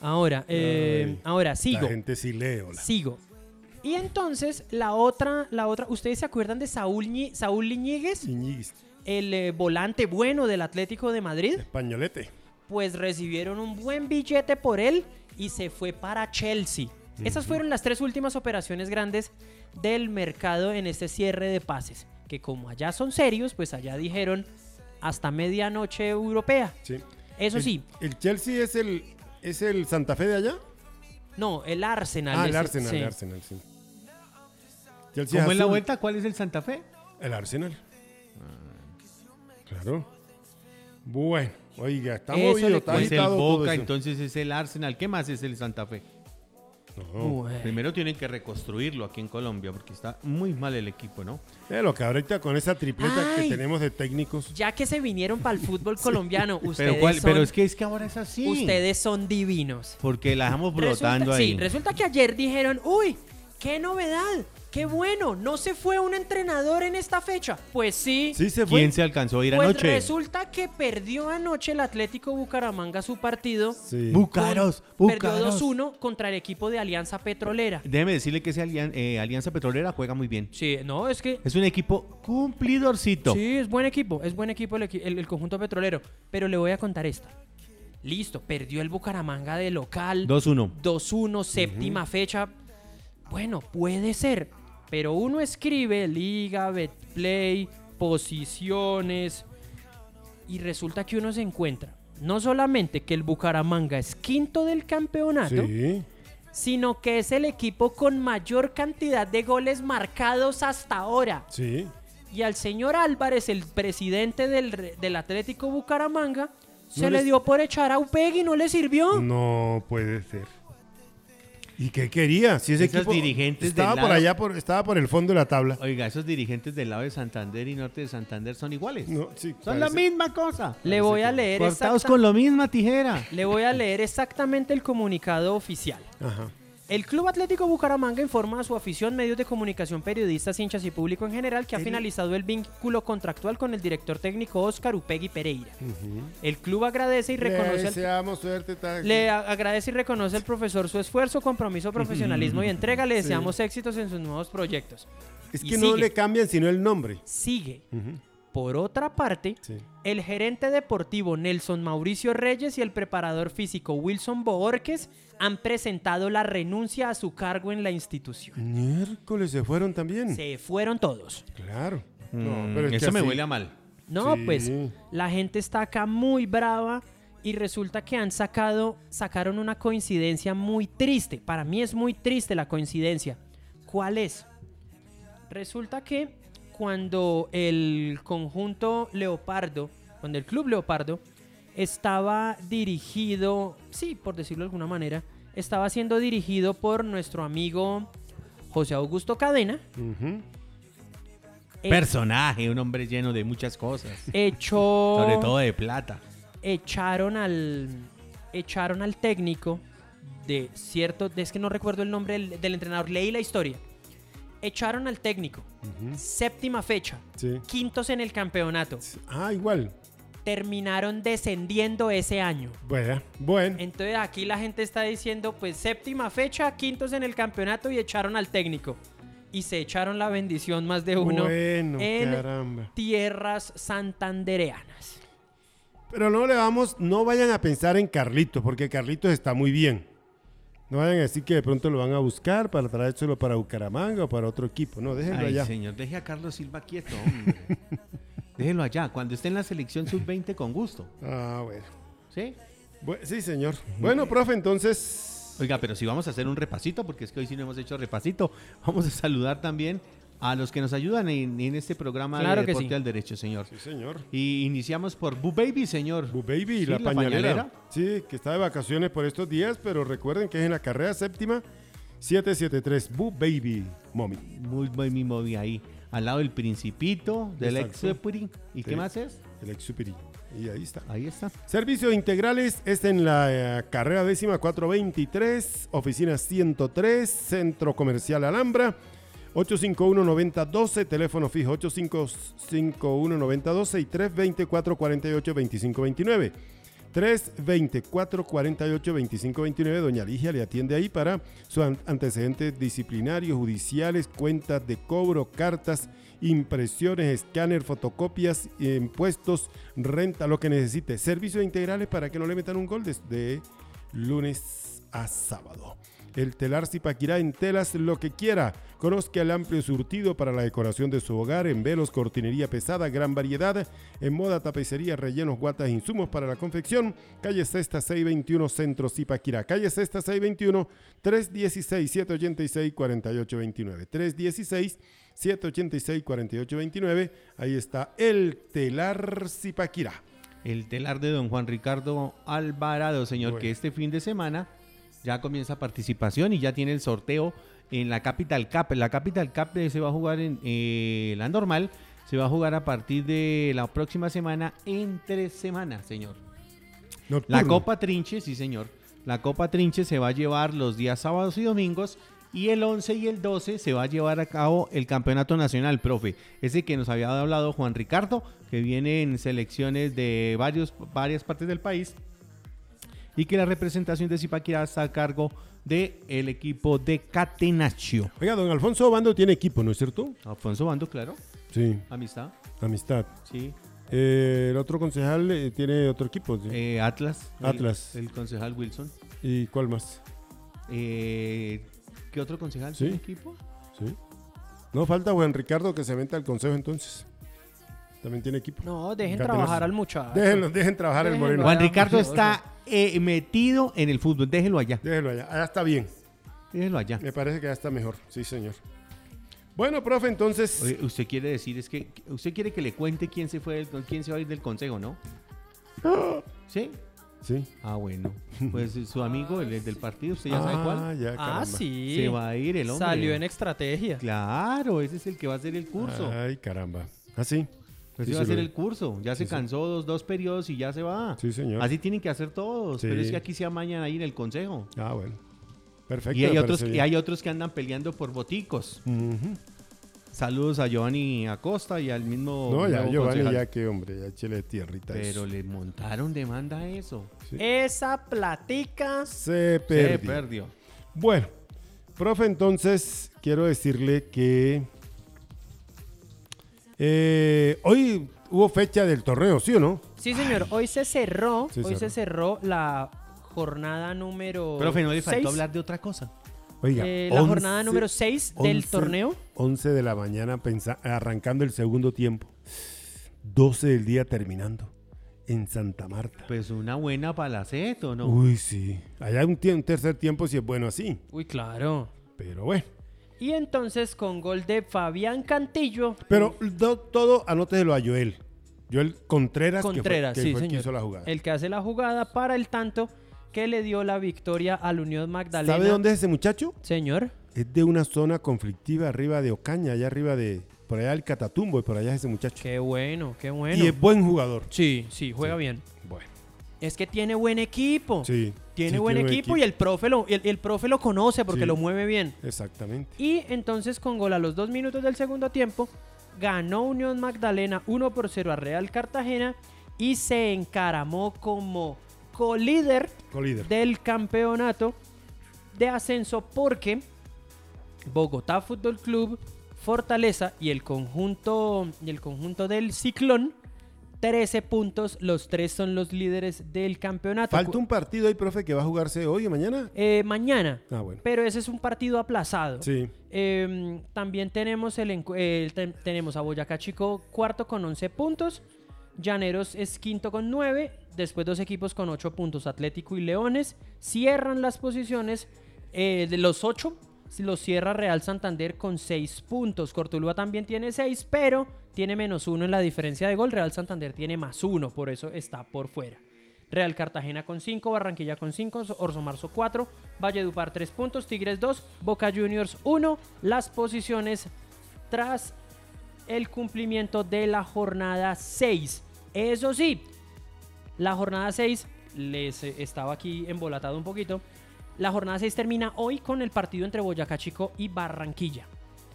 Ahora, eh, Ay, ahora sigo. La gente sí lee, hola. Sigo. Y entonces, la otra, la otra, ¿ustedes se acuerdan de Saúl, Ñi- Saúl Iñiguez? Iñiguez, El eh, volante bueno del Atlético de Madrid. Españolete. Pues recibieron un buen billete por él y se fue para Chelsea. Esas fueron las tres últimas operaciones grandes del mercado en este cierre de pases. Que como allá son serios, pues allá dijeron hasta medianoche europea. Sí. Eso El- sí, ¿El Chelsea es el, es el Santa Fe de allá? no, el Arsenal. Ah, el Arsenal, sí. el Arsenal, sí. Chelsea ¿Cómo es la vuelta? ¿Cuál es el Santa Fe? El Arsenal. Claro. Bueno, oiga, está Eso movido, está Pues el todo Boca, eso. entonces es el Arsenal. ¿Qué más es el Santa Fe? Bueno. Primero tienen que reconstruirlo aquí en Colombia porque está muy mal el equipo, ¿no? Eh, lo que ahorita con esa tripleta Ay. que tenemos de técnicos. Ya que se vinieron para el fútbol colombiano, ustedes, Pero, ¿cuál? son, pero es que es que ahora es así. ustedes son divinos. Porque la dejamos Resulta, flotando ahí. sí, resulta que ayer dijeron, uy, qué novedad, qué bueno, no se fue un entrenador en esta fecha. Pues sí. Sí, se fue. ¿Quién se alcanzó a ir Pues anoche? resulta que perdió anoche el Atlético Bucaramanga su partido. Sí. Bucaros, Perdió Bucaros. 2-1 contra el equipo de Alianza Petrolera. Déjeme decirle que ese alian- eh, Alianza Petrolera juega muy bien. Sí, no, es que Es un equipo cumplidorcito. Sí, es buen equipo, es buen equipo el, equi- el- el conjunto petrolero. Pero le voy a contar esta. Listo, perdió el Bucaramanga de local. 2-1. 2-1, séptima fecha. Bueno, puede ser. Pero uno escribe Liga, Betplay, posiciones. Y resulta que uno se encuentra. No solamente que el Bucaramanga es quinto del campeonato, Sí. sino que es el equipo con mayor cantidad de goles marcados hasta ahora. Sí. Y al señor Álvarez, el presidente del, del Atlético Bucaramanga, se No le les- dio por echar a Upegui, no le sirvió. No puede ser. ¿Y qué quería? Si ese Esos equipo dirigentes estaba del por lado- allá, por, estaba por el fondo de la tabla. Oiga, esos dirigentes del lado de Santander y norte de Santander son iguales. No, sí, son la misma cosa. Le voy a leer Cortados con la misma tijera. Le voy a leer exactamente el comunicado oficial. Ajá. El Club Atlético Bucaramanga informa a su afición, medios de comunicación, periodistas, hinchas y público en general que ha finalizado el vínculo contractual con el director técnico Óscar Upegui Pereira. El club agradece y Le reconoce al deseamos suerte. Le agradece y reconoce al profesor su esfuerzo, compromiso, profesionalismo y entrega. Le deseamos éxitos en sus nuevos proyectos. Es y que no sigue. le cambian sino el nombre. Sigue. Por otra parte, Sí. el gerente deportivo Nelson Mauricio Reyes y el preparador físico Wilson Boorques han presentado la renuncia a su cargo en la institución. Miércoles se fueron también. Se fueron todos. Claro. Mm, No, pero es que eso me así- huele a mal. No, Sí. pues la gente está acá muy brava y resulta que han sacado, sacaron una coincidencia muy triste. Para mí es muy triste la coincidencia. ¿Cuál es? Resulta que cuando el conjunto Leopardo, cuando el club Leopardo estaba dirigido, sí, por decirlo de alguna manera, estaba siendo dirigido por nuestro amigo José Augusto Cadena. Eh, Personaje, un hombre lleno de muchas cosas. Echó Sobre todo de plata. echaron al echaron al técnico de cierto es que no recuerdo el nombre del, del entrenador leí la historia echaron al técnico séptima fecha Sí. quintos en el campeonato Ah, igual. terminaron descendiendo ese año Bueno, bueno. entonces aquí la gente está diciendo pues séptima fecha quintos en el campeonato y echaron al técnico y se echaron la bendición más de uno bueno, en caramba. tierras santandereanas Pero no le vamos, no vayan a pensar en Carlitos, porque Carlitos está muy bien. No vayan a decir que de pronto lo van a buscar para traérselo para Bucaramanga o para otro equipo. No, déjenlo Ay, allá. señor, deje a Carlos Silva quieto, hombre. Déjelo allá. Cuando esté en la selección sub-20, con gusto. Ah, bueno. ¿Sí? Bu- sí, señor. Bueno, profe, entonces. Oiga, pero si vamos a hacer un repasito, porque es que hoy sí no hemos hecho repasito, vamos a saludar también a los que nos ayudan en, en este programa Claro de que Deporte sí. al Derecho, señor. Sí, señor. Y iniciamos por Bu Baby, señor. Bu Baby, Sí, la, la pañalera. pañalera. Sí, que está de vacaciones por estos días, pero recuerden que es en la carrera séptima 773. Bu Baby Mommy. Muy mi móvil ahí. Al lado del Principito, del Exacto. ex ¿Y Sí. qué más es? El ex superi. Y ahí está. Ahí está. Servicios integrales es en la eh, carrera décima 423, oficina 103, Centro Comercial Alhambra, 851-9012, teléfono fijo 851-9012 y 324-48-2529. 324-48-2529. Doña Ligia le atiende ahí para sus an- antecedentes disciplinarios, judiciales, cuentas de cobro, cartas, impresiones, escáner, fotocopias, impuestos, renta, lo que necesite. Servicios integrales para que no le metan un gol desde lunes a sábado. El telar Zipaquirá en telas lo que quiera. Conozca el amplio surtido para la decoración de su hogar en velos, cortinería pesada, gran variedad, en moda, tapicería, rellenos, guatas, insumos para la confección. Calle Sexta 621 Centro Zipaquirá. Calle Sexta 621 316 786 4829. 316 786 4829. Ahí está el telar Zipaquirá. El telar de don Juan Ricardo Alvarado, señor, Bueno. que este fin de semana Ya comienza participación y ya tiene el sorteo en la Capital Cup. La Capital Cup eh, se va a jugar en eh, la normal. Se va a jugar a partir de la próxima semana en tres semanas, señor. La. Copa Trinche, sí, señor. La Copa Trinche se va a llevar los días sábados y domingos. Y el 11 y el 12 se va a llevar a cabo el campeonato nacional, profe. Ese que nos había hablado Juan Ricardo, que viene en selecciones de varios, varias partes del país. Y que la representación de Zipaquirá está a cargo del equipo de Catenaccio. Oiga, don Alfonso Bando tiene equipo, ¿no es cierto? Alfonso Bando, claro. Sí, Amistad. amistad. Sí. Eh, el otro concejal eh, tiene otro equipo. ¿sí? Eh, Atlas. el- Atlas. El, concejal Wilson. ¿Y cuál más? Eh, ¿Qué otro concejal Sí. tiene equipo? Sí. No falta Juan Ricardo que se venta al consejo entonces. También tiene equipo. No, dejen trabajar al muchacho. Déjenlo, dejen trabajar el Déjenlo. moreno. Juan Ricardo está eh, metido en el fútbol. Déjelo allá. Déjenlo allá. Allá está bien. Déjelo allá. Me parece que ya está mejor. Sí, señor. Bueno, profe, entonces. Oye, usted quiere decir, es que usted quiere que le cuente quién se fue, del- quién se va a ir del consejo, ¿no? ¿Sí? Sí. Ah, bueno. Pues su amigo, el, el del partido, ¿usted ya sabe Ah, cuál? ya, Ah, sí. Se va a ir el hombre. Salió en estrategia. Claro, ese es el que va a hacer el curso. Ay, caramba. ¿Ah, Ese Sí, va a hacer lo el curso. Ya se sí. cansó dos, dos periodos y ya se va. Sí, señor. Así tienen que hacer todos. Sí. Pero es que aquí se amañan ahí en el consejo. Ah, bueno. Perfecto. Y hay, otros, parece y bien. hay otros que andan peleando por boticos. Saludos a Giovanni Acosta y al mismo. No, ya, Giovanni, concejal. ya que hombre, ya échele tierrita. Pero eso. le montaron demanda a eso. Sí. Esa platica. Se Se perdió. perdió. Bueno, profe, entonces quiero decirle que eh, hoy hubo fecha del torneo, ¿sí o no? Sí, señor. Hoy se cerró. Se hoy se cerró. la jornada número. Profe, no le faltó seis. hablar de otra cosa. Oiga, Eh, la 11 jornada número 6 del 11 torneo. 11 de la mañana pensa- arrancando el segundo tiempo. 12 del día terminando en Santa Marta. Pues una buena palaceto, ¿no? Uy, sí. Allá un, tie- un tercer tiempo si es bueno así. Uy, claro. Pero bueno. Y entonces con gol de Fabián Cantillo. Pero do- todo anóteselo a Joel. Joel Contreras, que fue- Contreras, que sí, fue el que hizo la jugada. El que hace la jugada para el tanto que le dio la victoria al Unión Magdalena. ¿Sabe dónde es ese muchacho? Señor. Es de una zona conflictiva arriba de Ocaña, allá arriba de... Por allá el Catatumbo, y por allá es ese muchacho. Qué bueno, qué bueno. Y es buen jugador. Sí, sí, juega bien. Bueno, Es que tiene buen equipo. sí. Tiene sí, buen equipo, y el profe lo, el, el profe lo conoce porque Sí. lo mueve bien. Exactamente. Y entonces con gol a los dos minutos del segundo tiempo, ganó Unión Magdalena 1 por 0 a Real Cartagena y se encaramó como colíder Colíder. del campeonato de ascenso porque Bogotá Fútbol Club, Fortaleza y el conjunto, y el conjunto del Ciclón, 13 puntos, los tres son los líderes del campeonato. Falta un partido ahí, profe, que va a jugarse hoy o mañana. Eh, mañana, Ah, bueno. pero ese es un partido aplazado. Sí. Eh, también tenemos, el, eh, ten- tenemos a Boyacá Chico cuarto con 11 puntos. Llaneros es quinto con 9. Después dos equipos con 8 puntos. Atlético y Leones cierran las posiciones eh, de los 8. Los cierra Real Santander con 6 puntos. Cortuluá también tiene 6, pero tiene menos 1 en la diferencia de gol. Real Santander tiene más 1, por eso está por fuera. Real Cartagena con 5, Barranquilla con 5, Orso Marzo 4, Valledupar 3 puntos, Tigres 2, Boca Juniors 1. Las posiciones tras el cumplimiento de la jornada 6. Eso sí, la jornada 6 les eh, estaba aquí embolatado un poquito. La jornada 6 termina hoy con el partido entre Boyacá Chico y Barranquilla.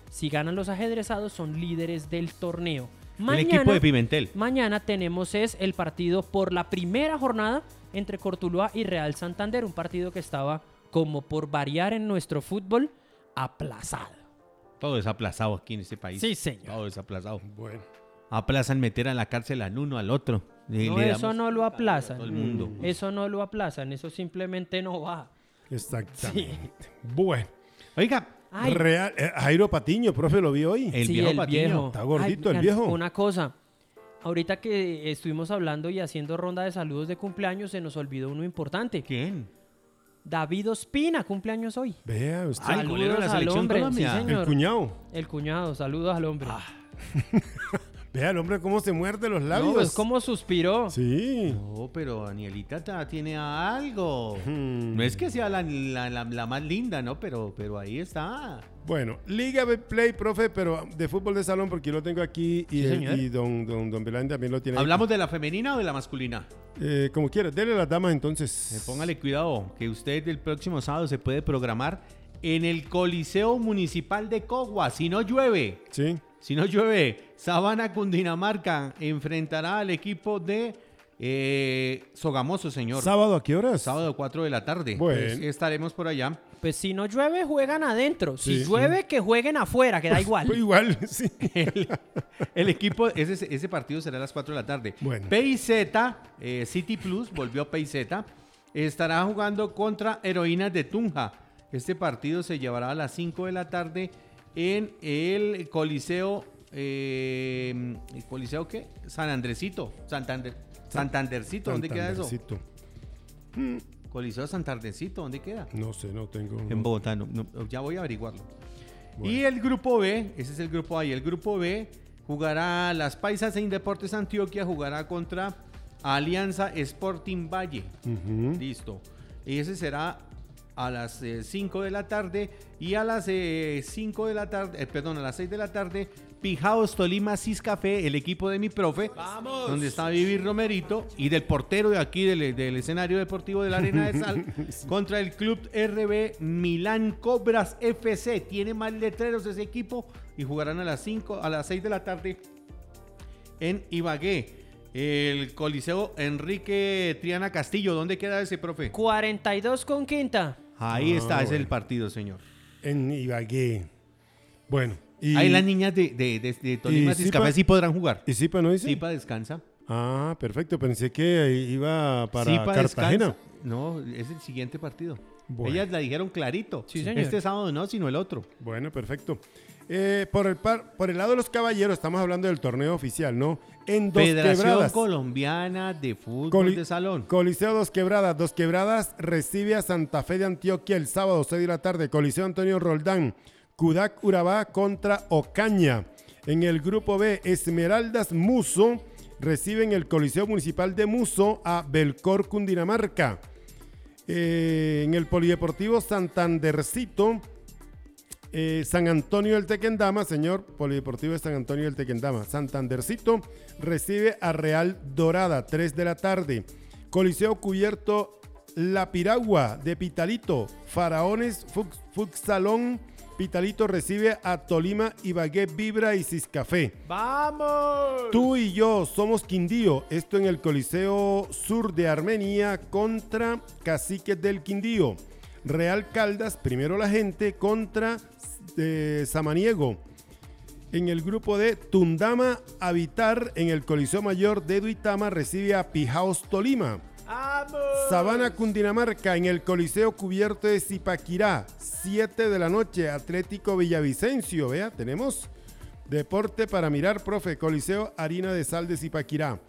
Si ganan los ajedrezados, son líderes del torneo. el equipo de Pimentel. Mañana tenemos es el partido por la primera jornada entre Cortuluá y Real Santander, un partido que estaba como por variar en nuestro fútbol aplazado. Todo es aplazado aquí en este país. Sí, señor. Todo es aplazado. Bueno. Aplazan meter a la cárcel al uno al otro. Le- No, le eso no lo aplazan. todo el mundo. Eso no lo aplazan, eso simplemente no va. Exactamente. Bueno. Oiga, Ay. Real, eh, Jairo Patiño, profe, lo vi hoy. El sí, viejo el Patiño. viejo. Está gordito el viejo. Una cosa, ahorita que estuvimos hablando y haciendo ronda de saludos de cumpleaños, se nos olvidó uno importante. ¿quién? David Ospina, cumpleaños hoy. Vea usted. Ay, la al hombre, sí, señor. el cuñado. El cuñado, saludos al hombre. Vea el hombre cómo se muerde los labios. No, pues cómo suspiró. Sí. No, pero Danielita ta- tiene algo. Hmm. No es que sea la, la- la- la más linda, ¿no? Pero, pero ahí está. Bueno, Liga Play, profe, pero de fútbol de salón, porque yo lo tengo aquí y, Sí, señor. y don, don, don Belán también lo tiene. ¿Hablamos de la femenina o de la masculina? Eh, como quiera, dele a las damas Eh, entonces. póngale cuidado, que usted el próximo sábado se puede programar en el Coliseo Municipal de Cogua. Si no llueve, Sí. si no llueve, Sabana Cundinamarca enfrentará al equipo de eh, Sogamoso, señor. ¿Sábado a qué horas? Sábado 4 de la tarde. Bueno. Pues, estaremos por allá. Pues si no llueve, juegan adentro. Si Sí. llueve, que jueguen afuera, que da igual. Pues igual, sí. El, el equipo, ese, ese partido será a las 4 de la tarde. Bueno. PIZ, eh, City Plus, volvió PIZ, estará jugando contra Heroínas de Tunja. Este partido se llevará a las 5 de la tarde en el Coliseo. Eh, ¿El Coliseo qué? San Andresito. Santander, Santandercito, ¿dónde queda eso? Santandercito. Coliseo Santandercito, ¿dónde queda? No sé, no tengo. En Bogotá, no, no, ya voy a averiguarlo. Bueno. Y el grupo B, ese es el grupo A, y el grupo B jugará las Paisas en Deportes Antioquia, jugará contra Alianza Sporting Valle. Listo. Y ese será a las 5 de la tarde y a las 5 de la tarde, eh, perdón, a las 6 de la tarde, Pijaos Tolima Ciscafé, el equipo de mi profe, ¡Vamos! donde está Vivir Romerito y del portero de aquí del, del escenario deportivo de la Arena de Sal contra el club RB Milán Cobras FC. Tiene más letreros ese equipo y jugarán a las 5 a las 6 de la tarde en Ibagué. El Coliseo Enrique Triana Castillo, ¿dónde queda ese profe? 42 con quinta. Ahí Ah, está, es el partido, señor. En Ibagué. Bueno. Y, Ahí las niñas de, de, de, de Tolima y Ciscafé sí podrán jugar. ¿Y Zipa no dice? Zipa descansa. Ah, perfecto. Pensé que iba para Zipa Cartagena. descansa. No, es el siguiente partido. Bueno. Ellas la dijeron clarito. Sí, señor. Este sábado no, sino el otro. Bueno, perfecto. Eh, por, el par- por el lado de los caballeros, estamos hablando del torneo oficial, ¿no? En Dos Federación Quebradas. Colombiana de Fútbol Coli- de Salón. Coliseo Dos Quebradas. Dos Quebradas recibe a Santa Fe de Antioquia el sábado 6 de la tarde. Coliseo Antonio Roldán. Kudak Urabá contra Ocaña. En el grupo B, Esmeraldas Muso reciben el Coliseo Municipal de Muso a Belcor, Cundinamarca. Eh, en el Polideportivo Santandercito, eh, San Antonio del Tequendama, señor Polideportivo de San Antonio del Tequendama. Santandercito recibe a Real Dorada, 3 de la tarde. Coliseo Cubierto La Piragua de Pitalito. Faraones Fux- Fuxalón. Pitalito recibe a Tolima, Ibagué, Vibra y Ciscafé. ¡Vamos! Tú y yo somos Quindío. Esto en el Coliseo Sur de Armenia contra Caciques del Quindío. Real Caldas, primero la gente, contra eh, Samaniego. En el grupo de Tundama Habitar, en el Coliseo Mayor de Duitama, recibe a Pijaos Tolima. Sabana Cundinamarca en el Coliseo Cubierto de Zipaquirá, 7 de la noche, Atlético Villavicencio, vea, tenemos deporte para mirar, profe, Coliseo Harina de Sal de Zipaquirá.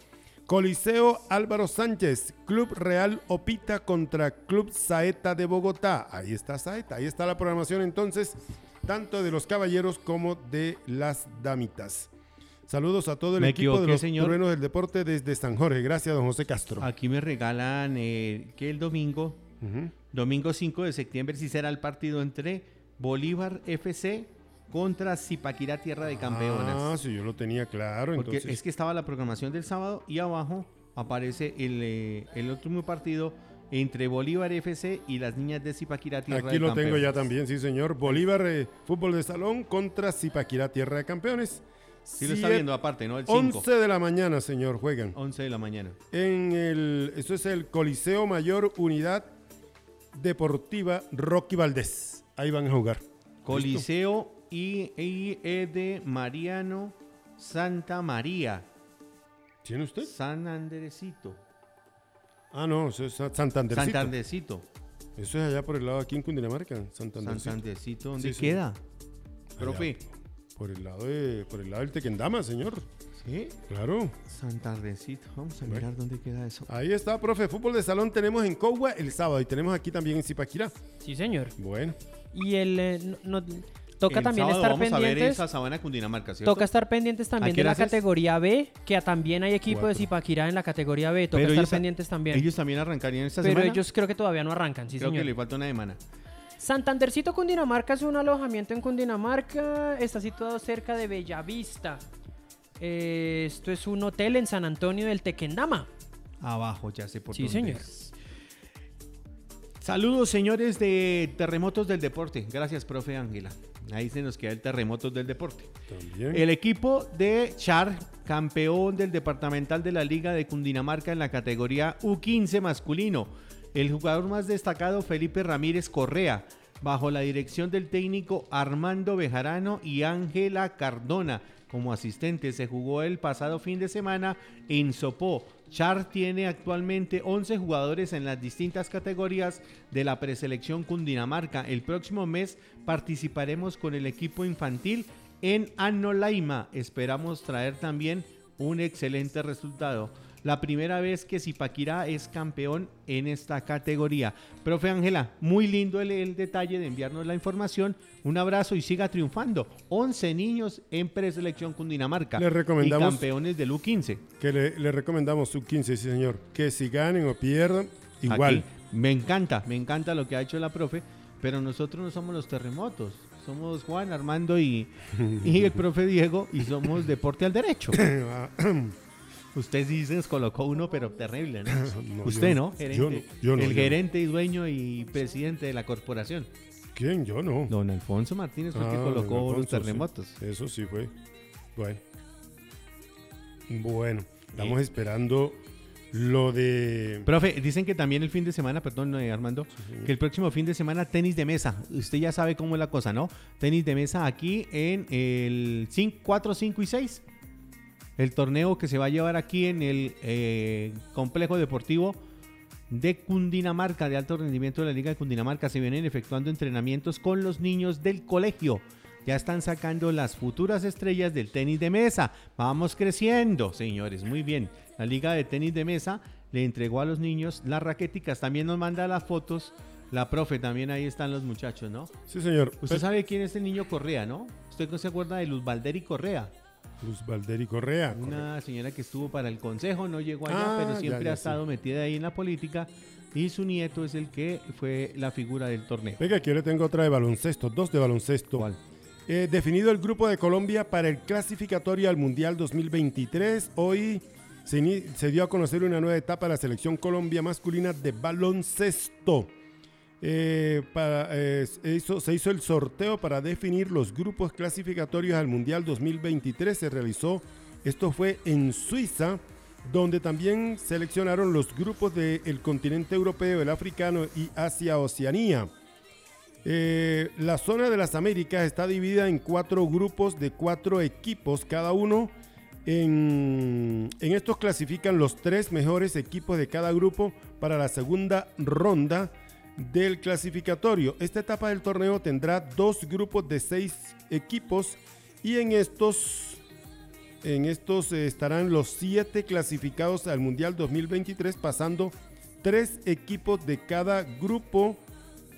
Coliseo Álvaro Sánchez, Club Real Opita contra Club Saeta de Bogotá. Ahí está Saeta, ahí está la programación entonces, tanto de los caballeros como de las damitas. Saludos a todo el Me equipo de los señor. truenos del deporte desde San Jorge. Gracias, don José Castro. Aquí me regalan eh, que el domingo, domingo 5 de septiembre, sí será el partido entre Bolívar FC contra Zipaquirá Tierra de Campeonas. Ah, sí, yo lo tenía claro. Porque entonces, es que estaba la programación del sábado y abajo aparece el, eh, el último partido entre Bolívar FC y las niñas de Zipaquirá Tierra aquí de lo tengo Campeones. ya también, sí, señor. Bolívar, eh, fútbol de salón contra Zipaquirá, tierra de campeones. Sí lo está viendo aparte, ¿no? El 5. 11 de la mañana, señor, juegan. 11 de la mañana. En el, eso es el Coliseo Mayor Unidad Deportiva Rocky Valdés. Ahí van a jugar. Coliseo de Mariano Santa María. ¿Tiene usted? San Andresito. Ah, no, eso es Sa- Santandercito. Santandercito. Eso es allá por el lado aquí en Cundinamarca, Santandercito. Santandercito, ¿dónde Sí, sí. queda? Allá, Profe. Por el lado de, por el lado del Tequendama, señor. ¿Sí? Claro. Santandercito. Vamos a Bueno. mirar dónde queda eso. Ahí está, profe. Fútbol de salón tenemos en Cogua el sábado y tenemos aquí también en Zipaquirá. Sí, señor. Bueno. Y el... eh, no- no- Toca el también estar vamos a ver pendientes. esa Sabana Cundinamarca, ¿cierto? Toca estar pendientes también ¿A qué de la categoría B, que también hay equipo de. Zipaquirá en la categoría B. Toca Pero estar pendientes también. Ellos también arrancarían esta pero semana. ellos creo que todavía no arrancan, sí Creo señor. que le falta una semana. Santandercito Cundinamarca es un alojamiento en Cundinamarca. Está situado cerca de Bellavista. Eh, esto es un hotel en San Antonio del Tequendama. Abajo, ya sé por Sí, dónde señor. es. Saludos, señores de Terremotos del Deporte. Gracias, profe Ángela. Ahí se nos queda el Terremotos del Deporte. También. El equipo de Char, campeón del departamental de la Liga de Cundinamarca en la categoría U15 masculino. El jugador más destacado, Felipe Ramírez Correa, bajo la dirección del técnico Armando Bejarano y Ángela Cardona. Como asistente se jugó el pasado fin de semana en Sopó. Char tiene actualmente 11 jugadores en las distintas categorías de la preselección Cundinamarca. El próximo mes participaremos con el equipo infantil en Anolaima. Esperamos traer también un excelente resultado. La primera vez que Zipaquirá es campeón en esta categoría. Profe Ángela, muy lindo el, el detalle de enviarnos la información. Un abrazo y siga triunfando. 11 niños en preselección Cundinamarca. Le recomendamos- Y campeones del U15. Que le, le recomendamos sub 15, sí señor. Que si ganen o pierdan, igual. Aquí. Me encanta, me encanta lo que ha hecho la profe, pero nosotros no somos los terremotos. Somos Juan, Armando y, y el profe Diego y somos deporte al derecho. Usted sí se nos colocó uno, pero terrible, ¿no? No, Usted, yo- ¿no? yo Gerente, no, yo no, el yo no. gerente y dueño y presidente de la corporación. ¿Quién? Yo no. Don Alfonso Martínez fue el que Ah, colocó los Alfonso, sí. terremotos. Eso sí fue. Bueno. Bueno, estamos esperando lo de... Profe, dicen que también el fin de semana, perdón, eh, Armando, que el próximo fin de semana tenis de mesa. Usted ya sabe cómo es la cosa, ¿no? Tenis de mesa aquí en el 5, 4, 5 y 6. El torneo que se va a llevar aquí en el eh, complejo deportivo de Cundinamarca, de alto rendimiento de la Liga de Cundinamarca. Se vienen efectuando entrenamientos con los niños del colegio. Ya están sacando las futuras estrellas del tenis de mesa. Vamos creciendo, señores. Muy bien. La Liga de Tenis de Mesa le entregó a los niños las raquéticas. También nos manda las fotos. La profe, también ahí están los muchachos, ¿no? Sí, señor. Usted sabe quién es el niño Correa, ¿no? ¿Usted no se acuerda de Luz Valderi Correa? Luz Valderi Correa. Una señora que estuvo para el consejo, no llegó allá, Ah, pero siempre ya, ha estado metida ahí en la política. Y su nieto es el que fue la figura del torneo. Venga, aquí yo le tengo otra de baloncesto, dos de baloncesto. ¿Cuál? Eh, definido el grupo de Colombia para el clasificatorio al Mundial 2023. Hoy se, se dio a conocer una nueva etapa de la selección Colombia masculina de baloncesto. Eh, para- eh, se hizo- el sorteo para definir los grupos clasificatorios al Mundial 2023. Se realizó, esto fue en Suiza, donde también seleccionaron los grupos del continente europeo, el africano y Asia-Oceanía. Eh, la zona de las Américas está dividida en cuatro grupos de cuatro equipos cada uno. En estos clasifican los tres mejores equipos de cada grupo para la segunda ronda del clasificatorio. Esta etapa del torneo tendrá dos grupos de seis equipos y en estos, en estos eh, estarán los siete clasificados al Mundial 2023 pasando tres equipos de cada grupo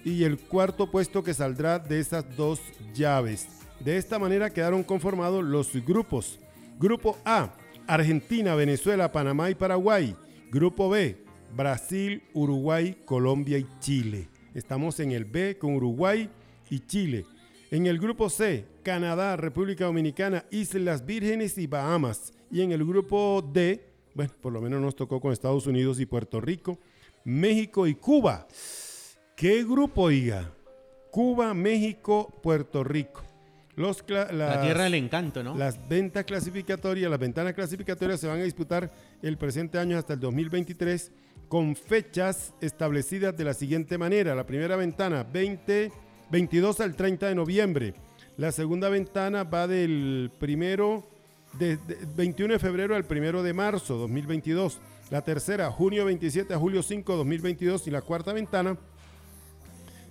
y el cuarto puesto que saldrá de esas dos llaves. De esta manera quedaron conformados los grupos. Grupo A, Argentina, Venezuela, Panamá y Paraguay. Grupo B, Brasil, Uruguay, Colombia y Chile. Estamos en el B con Uruguay y Chile. En el grupo C, Canadá, República Dominicana, Islas Vírgenes y Bahamas. Y en el grupo D, bueno, por lo menos nos tocó con Estados Unidos y Puerto Rico, México y Cuba. ¿Qué grupo, oiga? Cuba, México, Puerto Rico. Los La tierra del encanto, ¿no? las ventas clasificatorias, las ventanas clasificatorias se van a disputar el presente año hasta el 2023 con fechas establecidas de la siguiente manera. La primera ventana 20, 22 al 30 de noviembre. La segunda ventana va del primero de, de- 21 de febrero al primero de marzo 2022. La tercera junio 27 a julio 5 2022 y la cuarta ventana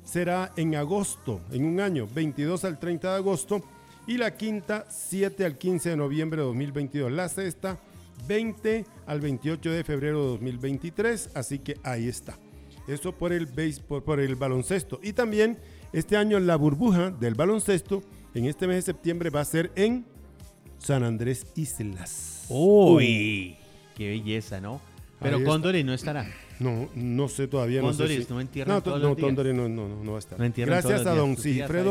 será en agosto, en un año, 22 al 30 de agosto, y la quinta, 7 al 15 de noviembre de 2022. La sexta, 20 al 28 de febrero de 2023, así que ahí está. Eso por el, base, por, por el baloncesto. Y también este año la burbuja del baloncesto en este mes de septiembre va a ser en San Andrés Islas. Uy, qué belleza, ¿no? Pero. Cóndores no estará. No, no sé todavía. No sé Cóndores si- no entierran no, to- todos no, los días. No, no, no, no va a estar. No Gracias todos a don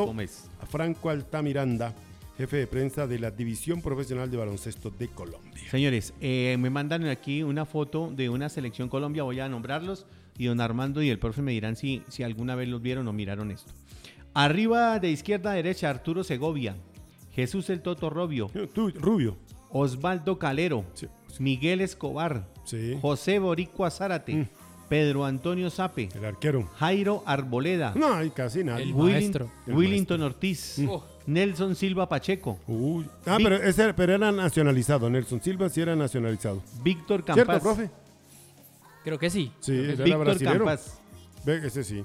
cómo es. Franco Altamiranda, jefe de prensa de la División Profesional de Baloncesto de Colombia. Señores, eh, me mandan aquí una foto de una selección Colombia, voy a nombrarlos y don Armando y el profe me dirán si, si alguna vez los vieron o miraron esto. Arriba de izquierda a derecha, Arturo Segovia, Jesús el Toto Robio, Tú, Rubio. Osvaldo Calero, Sí. Miguel Escobar, Sí. José Boricua Zárate, Mm. Pedro Antonio Sape, El arquero. Jairo Arboleda, No, hay casi nada. El Willin- maestro. Willington Ortiz, Oh. Nelson Silva Pacheco, Uy. Ah, Vic- pero, ese, pero era nacionalizado. Nelson Silva sí era nacionalizado. Víctor ¿Cierto, Campas, profe? Creo que sí. Sí, era Víctor brasilero. Campas Ve, ese sí.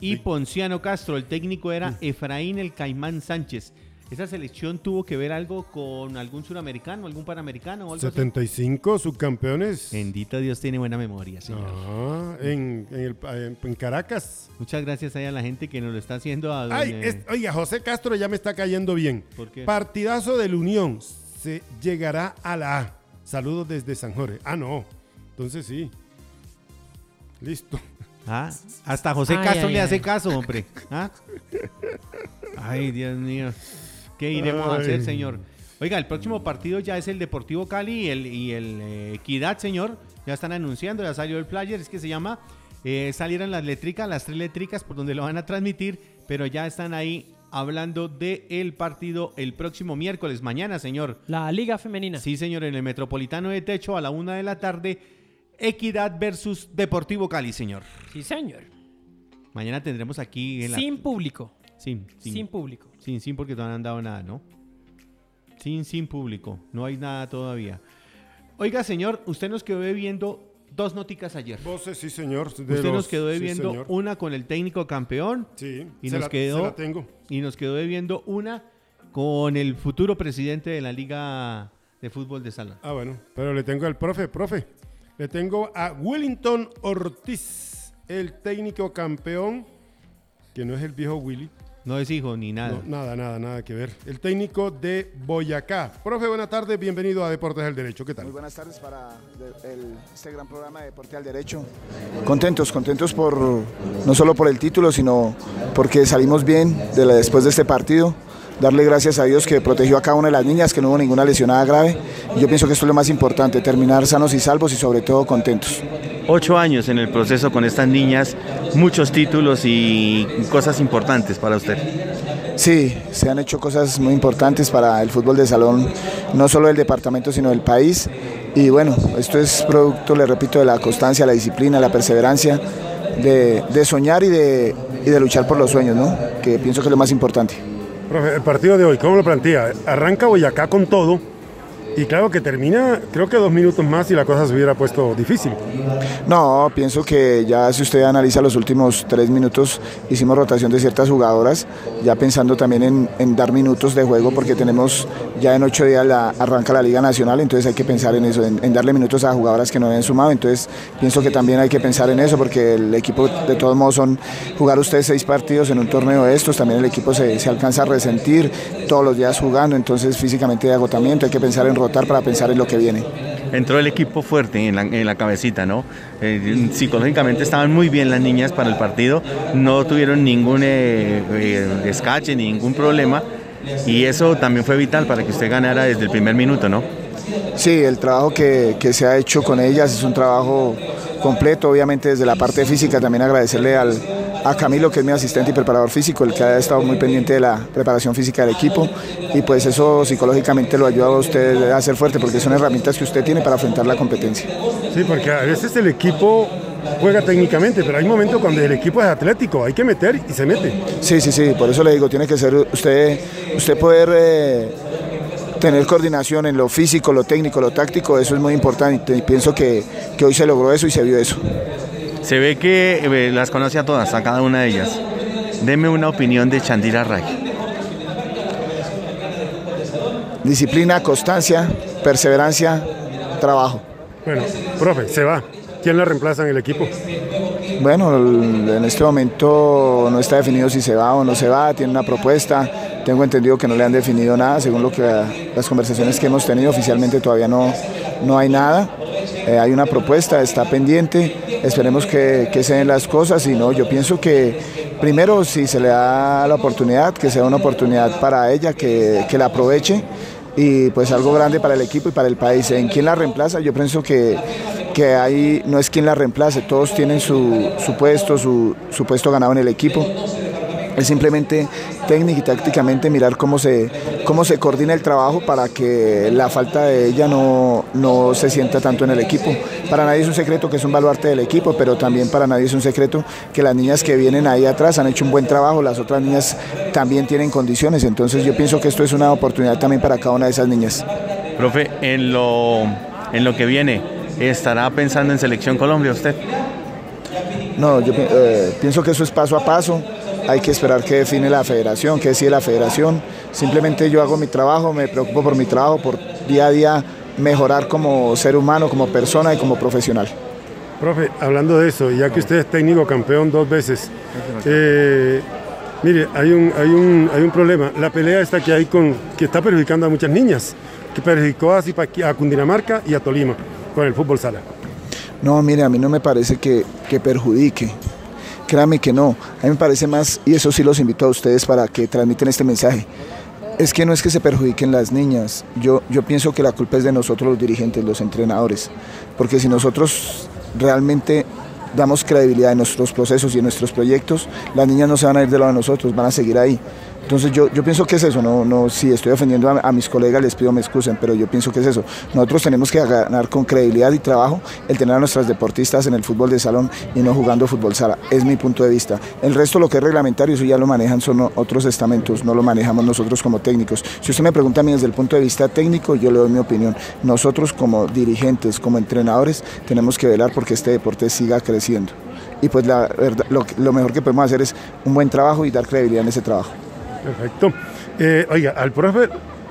y Ponciano Castro. El técnico era Efraín el Caimán Sánchez. ¿Esa selección tuvo que ver algo con algún suramericano, algún panamericano o algo así? 75 subcampeones. Bendito Dios tiene buena memoria, señor. Ah, en, en, el- en- en Caracas. Muchas gracias ahí a la gente que nos lo está haciendo. A Ay, doña- es- oiga, José Castro ya me está cayendo bien. ¿Por qué? Partidazo del Unión. Se llegará a la A. Saludos desde San Jorge. Ah, no. Entonces sí. Listo. Ah, hasta José Ay, Castro ay, le ay. hace caso, hombre. ¿Ah? Ay, Dios mío. ¿Qué iremos a hacer, señor? Oiga, el próximo partido ya es el Deportivo Cali y el, y el eh, Equidad, señor. Ya están anunciando, ya salió el flyer, es que se llama. eh, salieron las letricas, las tres letricas por donde lo van a transmitir, pero ya están ahí hablando del el partido el próximo miércoles, mañana, señor. La Liga Femenina. Sí, señor, en el Metropolitano de Techo a la una de la tarde. Equidad versus Deportivo Cali, señor. Sí, señor. Mañana tendremos aquí en la... Sin público. Sin, sin, Sin público. sin, sin, porque todavía no han dado nada, ¿no? Sin, sin público. No hay nada todavía. Oiga, señor, usted nos quedó debiendo dos noticas ayer. Voces, sí, señor. de Usted nos quedó sí, debiendo señor. una con el técnico campeón Sí, y se nos la- quedó- se la tengo. y nos quedó debiendo una con el futuro presidente de la Liga de Fútbol de Sala. Ah, bueno. Pero le tengo al profe, profe. Le tengo a Wellington Ortiz, el técnico campeón, que no es el viejo Willy. No es hijo ni nada. No, nada, nada, nada que ver. El técnico de Boyacá. Profe, buenas tardes, bienvenido a Deportes del Derecho. ¿Qué Muy tal? buenas tardes para el- este gran programa de Deporte al Derecho. Contentos, contentos por no solo por el título, sino porque salimos bien de la- después de este partido. Darle gracias a Dios que protegió a cada una de las niñas, que no hubo ninguna lesionada grave. Y yo pienso que esto es lo más importante, terminar sanos y salvos y sobre todo contentos. Ocho años en el proceso con estas niñas, muchos títulos y cosas importantes para usted. Sí, se han hecho cosas muy importantes para el fútbol de salón, no solo del departamento, sino del país. Y bueno, esto es producto, le repito, de la constancia, la disciplina, la perseverancia, de, de soñar y de, y de luchar por los sueños, ¿no? Que pienso que es lo más importante. Profe, el partido de hoy, ¿cómo lo plantea? Arranca Boyacá con todo. Y claro que termina, creo que dos minutos más y la cosa se hubiera puesto difícil. No, pienso que ya si usted analiza los últimos tres minutos, hicimos rotación de ciertas jugadoras, ya pensando también en, dar minutos de juego, porque tenemos ya en ocho días arranca la Liga Nacional, entonces hay que pensar en eso, en, darle minutos a jugadoras que no habían sumado, entonces pienso que también hay que pensar en eso, porque el equipo de todos modos son jugar ustedes seis partidos en un torneo de estos, también el equipo se, se alcanza a resentir todos los días jugando, entonces físicamente hay agotamiento, hay que pensar en para pensar en lo que viene. Entró el equipo fuerte en la, en la cabecita, ¿no? Eh, psicológicamente estaban muy bien las niñas para el partido, no tuvieron ningún eh, eh, escache, ningún problema. Y eso también fue vital para que usted ganara desde el primer minuto, ¿no? Sí, el trabajo que, que se ha hecho con ellas es un trabajo completo, obviamente desde la parte física, también agradecerle al, a Camilo, que es mi asistente y preparador físico, el que ha estado muy pendiente de la preparación física del equipo, y pues eso psicológicamente lo ayuda a usted a ser fuerte, porque son herramientas que usted tiene para afrontar la competencia. Sí, porque a veces el equipo juega técnicamente, pero hay momentos cuando el equipo es atlético, hay que meter y se mete. Sí, sí, sí, por eso le digo, tiene que ser usted, usted poder eh, tener coordinación en lo físico, lo técnico, lo táctico, eso es muy importante y pienso que, que hoy se logró eso y se vio eso. Se ve que eh, las conoce a todas, a cada una de ellas. Deme una opinión de Chandira Ray. Disciplina, constancia, perseverancia, trabajo. Bueno, profe, se va. ¿Quién la reemplaza en el equipo? Bueno, en este momento no está definido si se va o no se va, tiene una propuesta, Tengo entendido que no le han definido nada, según lo que las conversaciones que hemos tenido oficialmente todavía no, no hay nada. Eh, hay una propuesta, está pendiente, esperemos que, se den las cosas y no, yo pienso que primero si se le da la oportunidad, que sea una oportunidad para ella, que, que la aproveche y pues algo grande para el equipo y para el país. ¿En quién la reemplaza? Yo pienso que, que ahí no es quien la reemplace, todos tienen su, su puesto, su, su puesto ganado en el equipo es simplemente técnica y tácticamente mirar cómo se, cómo se coordina el trabajo para que la falta de ella no, no se sienta tanto en el equipo. Para nadie es un secreto que es un baluarte del equipo, pero también para nadie es un secreto que las niñas que vienen ahí atrás han hecho un buen trabajo, las otras niñas también tienen condiciones, entonces yo pienso que esto es una oportunidad también para cada una de esas niñas. Profe, en lo, en lo que viene, ¿estará pensando en Selección Colombia usted? No, yo eh, pienso que eso es paso a paso hay que esperar que define la federación, que decide la federación. Simplemente yo hago mi trabajo, me preocupo por mi trabajo, por día a día mejorar como ser humano, como persona y como profesional. Profe, hablando de eso, ya que usted es técnico campeón dos veces, eh, mire, hay un, hay, un, hay un problema. La pelea está que hay con, que está perjudicando a muchas niñas, que perjudicó a, a Cundinamarca y a Tolima con el fútbol sala. No, mire, a mí no me parece que, que perjudique. Créame que no. A mí me parece más, y eso sí los invito a ustedes para que transmiten este mensaje. Es que no es que se perjudiquen las niñas. Yo, yo pienso que la culpa es de nosotros los dirigentes, los entrenadores. Porque si nosotros realmente damos credibilidad en nuestros procesos y en nuestros proyectos, las niñas no se van a ir de lado de nosotros, van a seguir ahí. Entonces yo, yo pienso que es eso, no, no, si estoy ofendiendo a, mis colegas les pido me excusen, pero yo pienso que es eso. Nosotros tenemos que ganar con credibilidad y trabajo el tener a nuestras deportistas en el fútbol de salón y no jugando fútbol sala, es mi punto de vista. El resto lo que es reglamentario, eso ya lo manejan son otros estamentos, no lo manejamos nosotros como técnicos. Si usted me pregunta a mí desde el punto de vista técnico, yo le doy mi opinión. Nosotros como dirigentes, como entrenadores, tenemos que velar porque este deporte siga creciendo. Y pues la verdad, lo mejor que podemos hacer es un buen trabajo y dar credibilidad en ese trabajo. Perfecto. Eh, oiga, al profe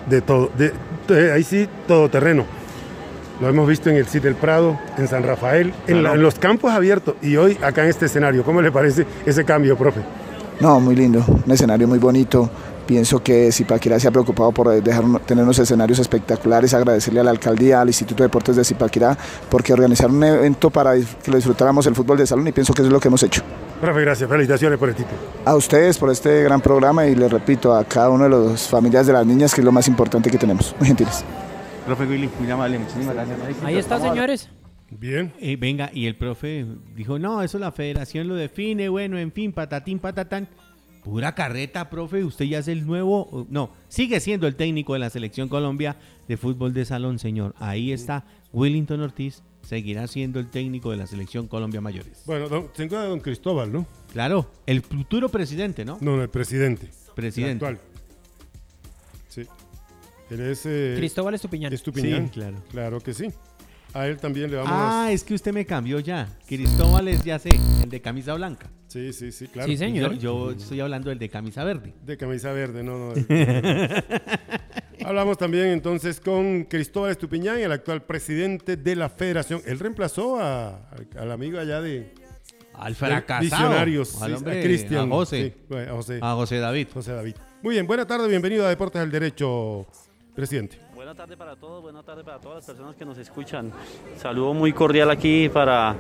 de todo, de, de, ahí sí, todo terreno. Lo hemos visto en el CIT del Prado, en San Rafael, en, la, en, los campos abiertos y hoy acá en este escenario. ¿Cómo le parece ese cambio, profe? No, muy lindo, un escenario muy bonito. Pienso que Zipaquirá se ha preocupado por dejar tener unos escenarios espectaculares, agradecerle a la alcaldía, al Instituto de Deportes de Zipaquirá, porque organizaron un evento para que lo disfrutáramos el fútbol de salón y pienso que eso es lo que hemos hecho. Profe, gracias. Felicitaciones por el título. A ustedes por este gran programa y les repito a cada uno de las familias de las niñas que es lo más importante que tenemos. Muy gentiles. Profe Willy, muy amable, muchísimas gracias. Ahí está, señores. Bien. Eh, venga, y el profe dijo, no, eso la federación lo define, bueno, en fin, patatín, patatán. Pura carreta, profe, usted ya es el nuevo, no, sigue siendo el técnico de la selección Colombia de fútbol de salón, señor. Ahí está Willington Ortiz, seguirá siendo el técnico de la selección Colombia Mayores. Bueno, don, se encuentra don Cristóbal, ¿no? Claro, el futuro presidente, ¿no? No, no el presidente. Presidente. El actual. Sí. Él es... Eh, Cristóbal Estupiñán. Estupiñán. Sí, claro. Claro que sí. A él también le vamos Ah, es que usted me cambió ya. Cristóbal es, ya sé, el de camisa blanca. Sí, sí, sí, claro. Sí, señor. Yo, yo estoy hablando del de camisa verde. De camisa verde, no, no. Hablamos también entonces con Cristóbal Estupiñán, el actual presidente de la federación. Él reemplazó a, al amigo allá de... Al fracasado. Visionarios. Al sí, hombre, a Cristian. A José. Sí, bueno, a José. A José David. José David. Muy bien, buena tarde, bienvenido a Deportes al Derecho, presidente. Buenas tardes para todos, buenas tardes para todas las personas que nos escuchan. Saludo muy cordial aquí para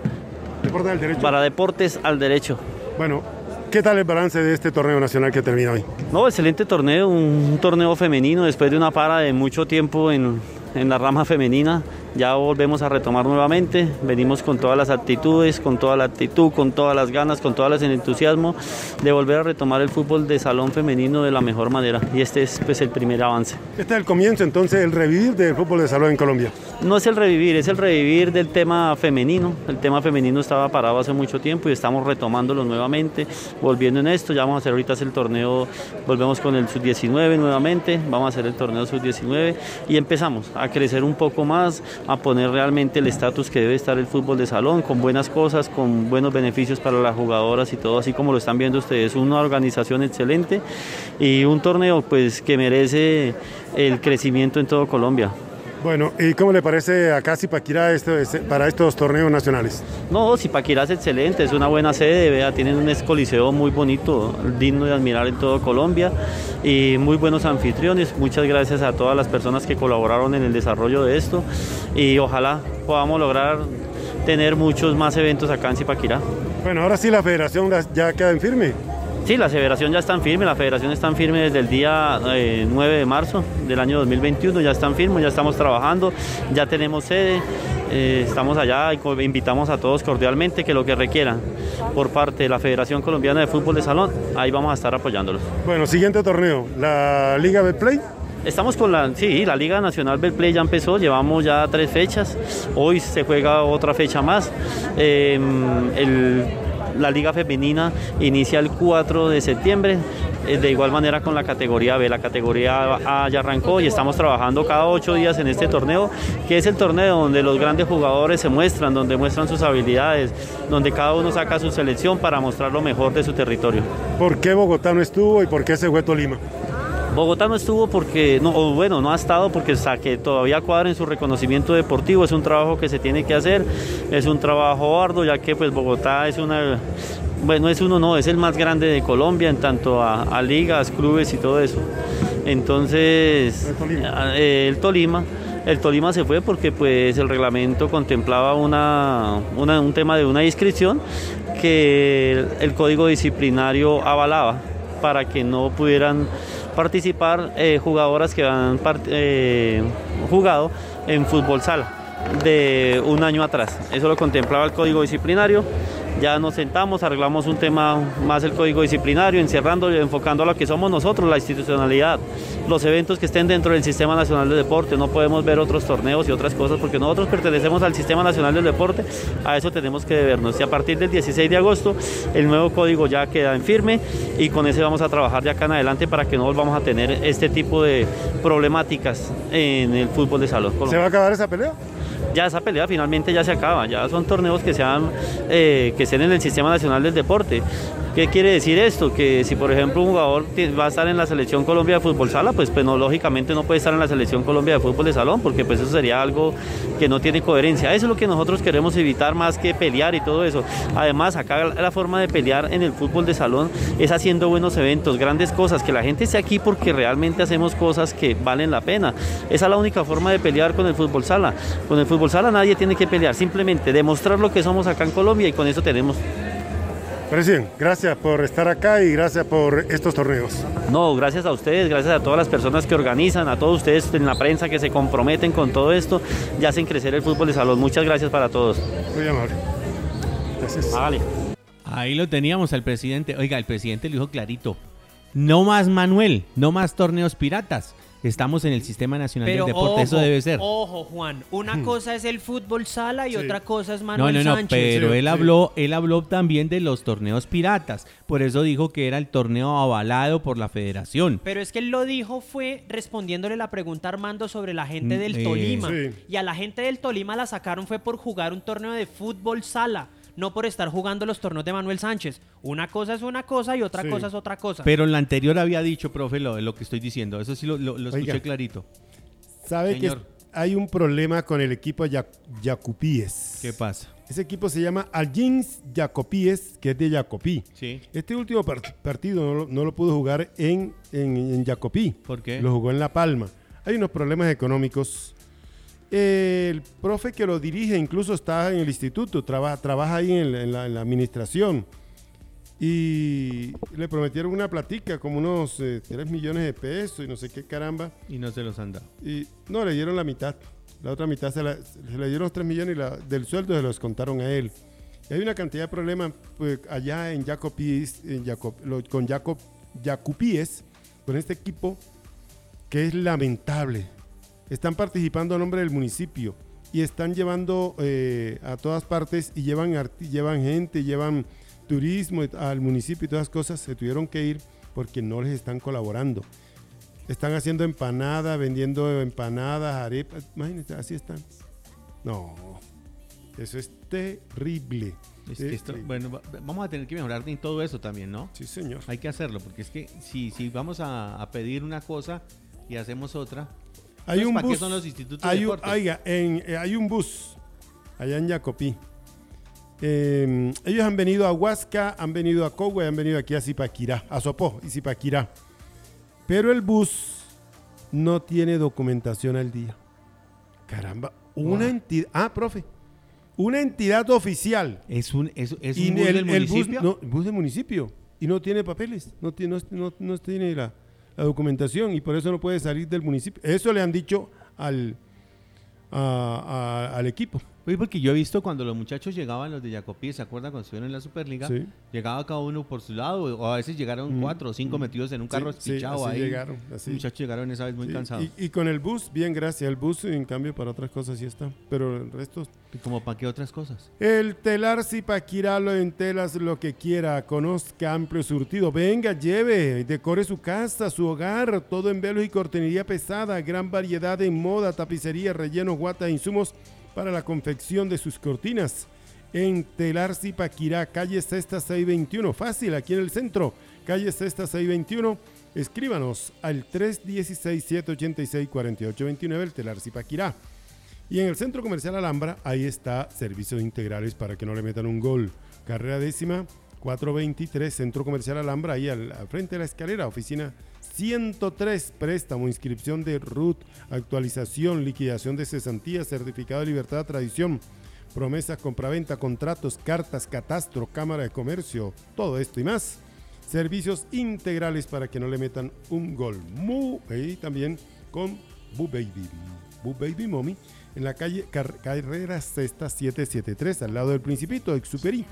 Deportes al Derecho. para Deportes al Derecho. Bueno, ¿qué tal el balance de este torneo nacional que termina hoy? No, excelente torneo, un, un torneo femenino después de una para de mucho tiempo en, en la rama femenina. Ya volvemos a retomar nuevamente, venimos con todas las actitudes, con toda la actitud, con todas las ganas, con todas las el entusiasmo de volver a retomar el fútbol de salón femenino de la mejor manera y este es pues el primer avance. Este es el comienzo entonces, el revivir del fútbol de salón en Colombia. No es el revivir, es el revivir del tema femenino. El tema femenino estaba parado hace mucho tiempo y estamos retomándolo nuevamente, volviendo en esto. Ya vamos a hacer ahorita el torneo, volvemos con el sub-19 nuevamente, vamos a hacer el torneo sub-19 y empezamos a crecer un poco más, a poner realmente el estatus que debe estar el fútbol de salón, con buenas cosas, con buenos beneficios para las jugadoras y todo, así como lo están viendo ustedes. Una organización excelente y un torneo pues que merece el crecimiento en todo Colombia. Bueno, ¿y cómo le parece acá Zipaquirá este, este- para estos torneos nacionales? No, Zipaquirá es excelente, es una buena sede, vea, tienen un coliseo muy bonito, digno de admirar en todo Colombia y muy buenos anfitriones. Muchas gracias a todas las personas que colaboraron en el desarrollo de esto y ojalá podamos lograr tener muchos más eventos acá en Zipaquirá. Bueno, ahora sí la federación ya queda en firme. Sí, la federación ya está en firme, la federación está en firme desde el día eh, 9 de marzo del año 2021, ya están firmes, ya estamos trabajando, ya tenemos sede, eh, estamos allá y invitamos a todos cordialmente que lo que requieran por parte de la Federación Colombiana de Fútbol de Salón, ahí vamos a estar apoyándolos. Bueno, siguiente torneo, la Liga Betplay. Estamos con la, sí, la Liga Nacional Betplay ya empezó, llevamos ya tres fechas, hoy se juega otra fecha más. Eh, el- la Liga Femenina inicia el 4 de septiembre, eh, de igual manera con la categoría B, la categoría A ya arrancó y estamos trabajando cada ocho días en este torneo, que es el torneo donde los grandes jugadores se muestran, donde muestran sus habilidades, donde cada uno saca su selección para mostrar lo mejor de su territorio. ¿Por qué Bogotá no estuvo y por qué se fue Tolima? Bogotá no estuvo porque, no, o bueno, no ha estado porque hasta que todavía cuadra en su reconocimiento deportivo, es un trabajo que se tiene que hacer, es un trabajo arduo, ya que pues Bogotá es una, bueno, es uno no, es el más grande de Colombia en tanto a, a ligas, clubes y todo eso. Entonces, El Tolima. eh, el Tolima. El Tolima se fue porque pues el reglamento contemplaba una, una- un tema de una inscripción que el, el código disciplinario avalaba para que no pudieran participar eh, jugadoras que han eh, jugado en fútbol sala de un año atrás. Eso lo contemplaba el código disciplinario. Ya nos sentamos, arreglamos un tema más el código disciplinario, encerrando y enfocando a lo que somos nosotros, la institucionalidad, los eventos que estén dentro del Sistema Nacional de Deporte. No podemos ver otros torneos y otras cosas porque nosotros pertenecemos al Sistema Nacional del Deporte. A eso tenemos que debernos. Y a partir del 16 de agosto, el nuevo código ya queda en firme y con ese vamos a trabajar de acá en adelante para que no volvamos a tener este tipo de problemáticas en el fútbol de salón. ¿Se va a acabar esa pelea? Ya esa pelea finalmente ya se acaba, ya son torneos que sean eh, que estén en el sistema nacional del deporte. ¿Qué quiere decir esto? Que si por ejemplo un jugador va a estar en la selección Colombia de fútbol sala, pues, pues lógicamente no puede estar en la selección Colombia de fútbol de salón, porque pues eso sería algo que no tiene coherencia. Eso es lo que nosotros queremos evitar más que pelear y todo eso. Además, acá la forma de pelear en el fútbol de salón es haciendo buenos eventos, grandes cosas, que la gente esté aquí porque realmente hacemos cosas que valen la pena. Esa es la única forma de pelear con el fútbol sala. Con el fútbol sala nadie tiene que pelear, simplemente demostrar lo que somos acá en Colombia y con eso tenemos. Presidente, gracias por estar acá y gracias por estos torneos. No, gracias a ustedes, gracias a todas las personas que organizan, a todos ustedes en la prensa que se comprometen con todo esto y hacen crecer el fútbol de salón. Muchas gracias para todos. Muy amable. Gracias. Vale. Ahí lo teníamos al presidente. Oiga, el presidente lo dijo clarito. No más Manuel, no más torneos piratas. Estamos en el Sistema Nacional Pero del Deporte, ojo, eso debe ser. Ojo, Juan. Una cosa es el fútbol sala y Sí. otra cosa es No, Manuel no, no, Sánchez. pero Sí, él sí. habló, él habló también de los torneos piratas. Por eso dijo que era el torneo avalado por la federación. Pero es que él lo dijo fue respondiéndole la pregunta a Armando sobre la gente Mm, del eh, Tolima. Sí. Y a la gente del Tolima la sacaron fue por jugar un torneo de fútbol sala, no por estar jugando los torneos de Manuel Sánchez. Una cosa es una cosa y otra Sí. cosa es otra cosa. Pero en la anterior había dicho, profe, lo, lo que estoy diciendo. Eso sí lo, lo- lo escuché Oiga. clarito. ¿Sabe Señor. que hay un problema con el equipo Ya- Jacupíes? ¿Qué pasa? Ese equipo se llama Algins Jacopíes, que es de Jacopí. Sí. Este último par- partido no lo, no lo pudo jugar en, en, en Jacopí. ¿Por qué? Lo jugó en La Palma. Hay unos problemas económicos. El profe que lo dirige incluso está en el instituto, traba- trabaja ahí en la, en la- en la administración. Y le prometieron una platica, como unos 3 millones de pesos y no sé qué caramba. Y no se los han dado. Y no, le dieron la mitad. La otra mitad se, la- se le dieron los 3 millones y la- del sueldo se los contaron a él. Y hay una cantidad de problemas pues, allá en Jacopíes, en Jacob, lo- con Jacob, Jacupíes, con este equipo que es lamentable. Están participando a nombre del municipio y están llevando eh, a todas partes y llevan, llevan gente, llevan turismo al municipio y todas las cosas. Se tuvieron que ir porque no les están colaborando. Están haciendo empanadas, vendiendo empanadas, arepas. Imagínense, así están. No, eso es terrible. Es que esto- bueno, va- vamos a tener que mejorar en todo eso también, ¿no? Sí, señor. Hay que hacerlo, porque es que si, si vamos a, a pedir una cosa y hacemos otra, Hay un ¿para bus. qué son los institutos de hay, un, deportes? oiga, en- eh, hay un bus allá en Jacopí. Eh, ellos han venido a Huasca, han venido a Cogua, y han venido aquí a Zipaquirá, a Sopó y Zipaquirá. Pero el bus no tiene documentación al día. Caramba, una entidad. Ah, profe. Una entidad oficial. Es un, es, es Y un bus el, del el bus, municipio. no, el bus del municipio. Y no tiene papeles. No tiene, no, no- no tiene la, la documentación. Y por eso no puede salir del municipio. Eso le han dicho al, al equipo. Oye, porque yo he visto cuando los muchachos llegaban, los de Jacopí, ¿se acuerdan cuando estuvieron en la Superliga? Sí. Llegaba cada uno por su lado, o a veces llegaron Mm. cuatro o cinco metidos en un carro Sí, sí, espichado así ahí. llegaron, así. Los muchachos llegaron esa vez muy Sí, cansados. Y, y con el bus, bien, gracias. El bus, en cambio, para otras cosas sí está. Pero el resto. ¿Y como para qué otras cosas? El telar Zipaquirá lo en telas lo que quiera. Conozca amplio surtido. Venga, lleve, decore su casa, su hogar. Todo en velos y cortinería pesada. Gran variedad en moda, tapicería, rellenos, guata insumos para la confección de sus cortinas. En Telar Zipaquirá, calle Sexta 621. Fácil, aquí en el centro. Calle Sexta 621. Escríbanos al 316-786-4829, el Telar Zipaquirá. Y en el Centro Comercial Alhambra, ahí está servicios integrales para que no le metan un gol. Carrera décima, 423, Centro Comercial Alhambra, ahí al frente de la escalera, oficina 103, préstamo, inscripción de RUT, actualización, liquidación de cesantía, certificado de libertad, tradición, promesas, compraventa, contratos, cartas, catastro, cámara de comercio, todo esto y más. Servicios integrales para que no le metan un gol. Mu, y también con Boo Baby. Boo Baby Mommy en la calle Car- Carrera Sexta 773 al lado del Principito de Superi.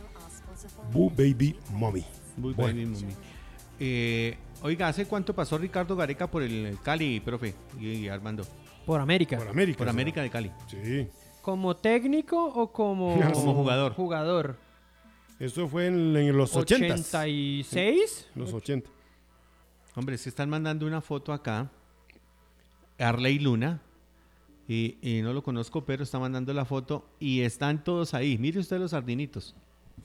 Boo Baby Mommy. Bueno. bien, muy bien. Eh, oiga, ¿hace cuánto pasó Ricardo Gareca por el Cali, profe? Y, y Armando. Por América. Por América. Por. América de Cali. Sí. ¿Como técnico o como, Como jugador. Jugador. Eso fue en, en los 80. 86. Los 80. Hombre, se están mandando una foto acá. Arley Luna. Y, y no lo conozco, pero está mandando la foto. Y están todos ahí. Mire usted los sardinitos.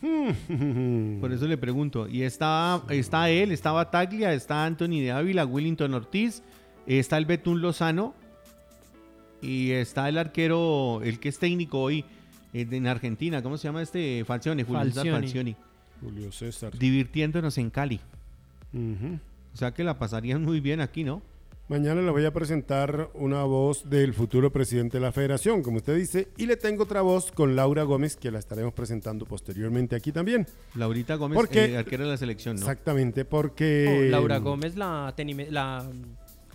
Por eso le pregunto. Y está, está él, está Bataglia, está Anthony de Ávila, Willington Ortiz, está el Betún Lozano. Y está el arquero, el que es técnico hoy eh, en Argentina. ¿Cómo se llama este? Falcioni, Julio César Falcioni. Falcioni. Julio César. Divirtiéndonos en Cali. O sea que la pasarían muy bien aquí, ¿no? Mañana le voy a presentar una voz del futuro presidente de la federación, como usted dice, y le tengo otra voz con Laura Gómez que la estaremos presentando posteriormente aquí también. Laurita Gómez, eh, arquera de la selección, ¿no? Exactamente, Oh, porque... Laura Gómez, la, tenime- la,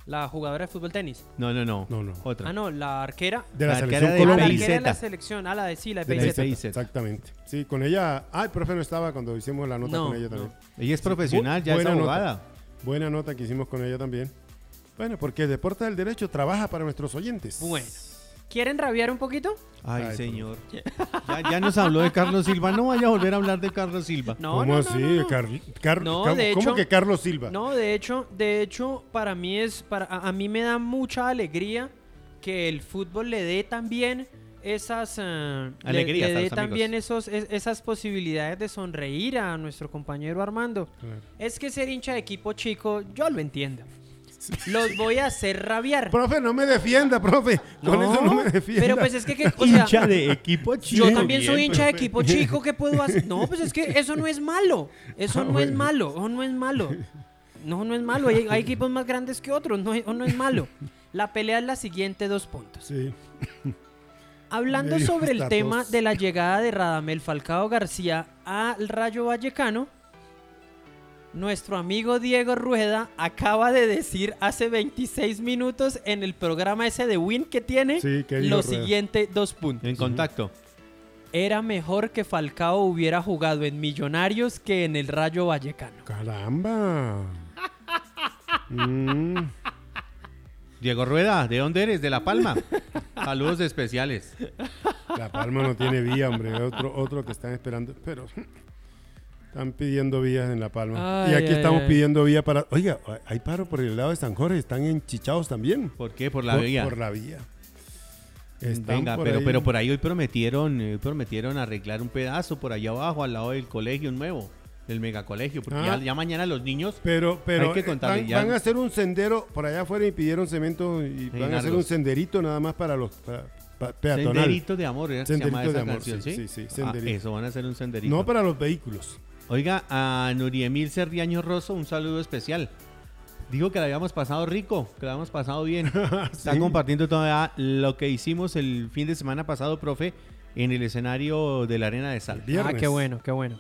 la jugadora de fútbol tenis. No, no, no. No, no. Otra. Ah, no, la arquera. De la La selección arquera de la arquera de la selección. Ah, la de sí, la de De la PIZ. Exactamente. Sí, con ella... Ah, el profe no estaba cuando hicimos la nota No, con ella no. también. Ella es profesional, ya es nota. abogada. Buena nota que hicimos con ella también. Bueno, porque Deporte del Derecho trabaja para nuestros oyentes. Bueno. ¿Quieren rabiar un poquito? Ay, Ay, señor. Ya, ya nos habló de Carlos Silva. No vaya a volver a hablar de Carlos Silva. No, ¿Cómo no, así? no, no. Car- Car- No, ¿cómo- de ¿Cómo hecho- que Carlos Silva? No, de hecho, de hecho, para mí es, para, a, a mí me da mucha alegría que el fútbol le dé también esas, le- Alegrías le, dé también esos, es- esas posibilidades de sonreír a nuestro compañero Armando. Claro. Es que ser hincha de equipo chico, yo lo entiendo. Los voy a hacer rabiar. Profe, no me defienda, profe. Con eso no me defienda. pero pues es que, que, o sea, Hincha de equipo chico. yo también soy hincha de equipo chico, ¿qué puedo hacer? No, pues es que eso no es malo. Eso Ah, no es malo, eso no es malo. No, no es malo. Hay, hay equipos más grandes que otros, no, no es malo. La pelea es la siguiente, dos puntos. Sí. Hablando sobre el tema de la llegada de Radamel Falcao García al Rayo Vallecano, nuestro amigo Diego Rueda acaba de decir hace 26 minutos en el programa ese de Win que tiene Sí, ¿qué dijo lo Rueda? siguiente, dos puntos. En contacto. Era mejor que Falcao hubiera jugado en Millonarios que en el Rayo Vallecano. Caramba. Mm, Diego Rueda, ¿de dónde eres? De La Palma. Saludos especiales. la Palma no tiene vía, hombre. Otro, otro que están esperando. Pero están pidiendo vías en La Palma. y aquí ay, estamos ay. pidiendo vía para. Oiga, hay paro por el lado de San Jorge. Están enchichados también. ¿Por qué? Por la por, vía. Por la vía. Están Venga, por pero, ahí. pero por ahí hoy prometieron, eh, prometieron arreglar un pedazo por allá abajo, al lado del colegio nuevo. del megacolegio, porque Ah. ya, ya mañana los niños Pero, pero Hay que eh, contarle, van, ya- van a hacer un sendero por allá afuera y pidieron cemento y van a hacer un senderito nada más para los para- pa- peatonal. Senderito de amor, ¿era se Senderito llama esa de amor, canción, sí, ¿sí? sí, sí, Ah, eso van a hacer un senderito. No para los vehículos. Oiga, a Nuriemil Serriaño Rosso, un saludo especial. Dijo que la habíamos pasado rico, que la habíamos pasado bien. Está Sí. compartiendo todavía lo que hicimos el fin de semana pasado, profe, en el escenario de la Arena de Sal. Ah, qué bueno, qué bueno.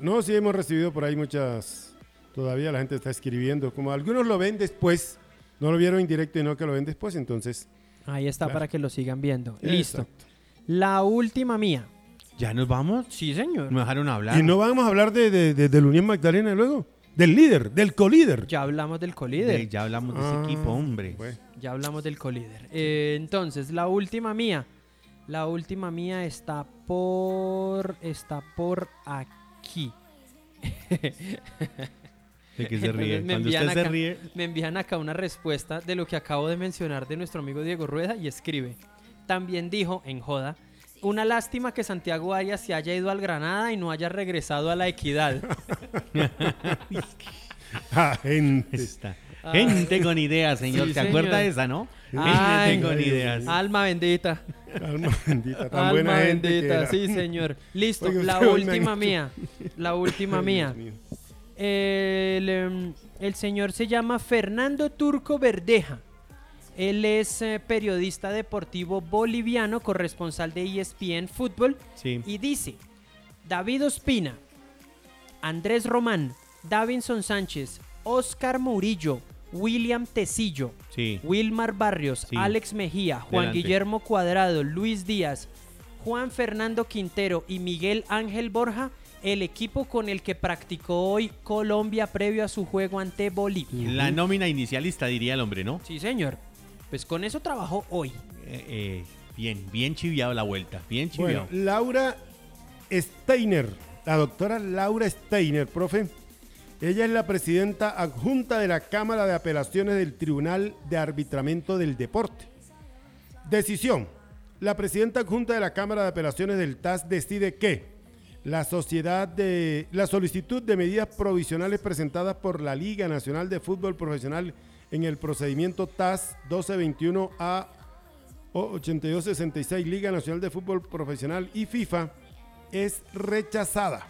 No, sí hemos recibido por ahí muchas. Todavía la gente está escribiendo. Como algunos lo ven después, no lo vieron en directo y no que lo ven después, entonces. Ahí está Claro. para que lo sigan viendo. Listo. Exacto. La última mía. ¿Ya nos vamos? Sí, señor. Me dejaron hablar. Y no vamos a hablar de, de, de- del Unión Magdalena luego. Del líder, del colíder. Ya hablamos del De- colíder. ya hablamos de Ah, ese equipo, hombre. Ya hablamos del colíder. Eh, entonces, la última mía. La última mía está por. Está por aquí. De que se ríe. Me Cuando usted se ríe, Me envían acá una respuesta de lo que acabo de mencionar de nuestro amigo Diego Rueda y escribe. También dijo, en joda, una lástima que Santiago Arias se haya ido al Granada y no haya regresado a la equidad. Ah, gente. está. Gente con ideas, señor. Sí, ¿Se acuerda señor. de esa, no? Ay, Gente con ideas. Alma bendita. Alma bendita, tan Alma buena gente que bendita, era. sí, señor. Listo, la última mía. La última Ay, mía. El, em, el señor se llama Fernando Turco Verdeja. Él es eh, periodista deportivo boliviano, corresponsal de ESPN Fútbol. Sí. Y dice, David Ospina, Andrés Román, Davinson Sánchez, Oscar Murillo, William Tecillo, Sí. Wilmar Barrios, Sí. Alex Mejía, Juan Delante. Guillermo Cuadrado, Luis Díaz, Juan Fernando Quintero y Miguel Ángel Borja, el equipo con el que practicó hoy Colombia previo a su juego ante Bolivia. La nómina inicialista, diría el hombre, ¿no? Sí, señor. Pues con eso trabajó hoy. Eh, eh, bien, bien chiviado la vuelta. Bien Bueno, chiviado. Laura Steiner, la doctora Laura Steiner, profe. Ella es la presidenta adjunta de la Cámara de Apelaciones del Tribunal de Arbitramiento del Deporte. Decisión. La presidenta adjunta de la Cámara de Apelaciones del TAS decide que la sociedad de la solicitud de medidas provisionales presentadas por la Liga Nacional de Fútbol Profesional en el procedimiento TAS 1221 a o 8266 Liga Nacional de Fútbol Profesional y FIFA es rechazada.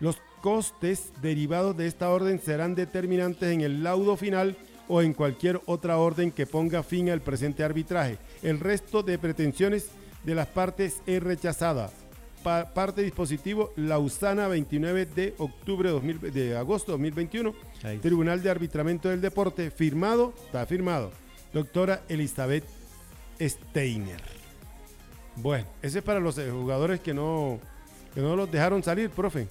Los costes derivados de esta orden serán determinantes en el laudo final o en cualquier otra orden que ponga fin al presente arbitraje. El resto de pretensiones de las partes es rechazada. Pa- parte dispositivo Lausana 29 de octubre 2000 de agosto 2021. Ahí. Tribunal de Arbitramiento del Deporte firmado, está firmado. Doctora Elizabeth Steiner. Bueno, ese es para los eh, jugadores que no, que no los dejaron salir, profe.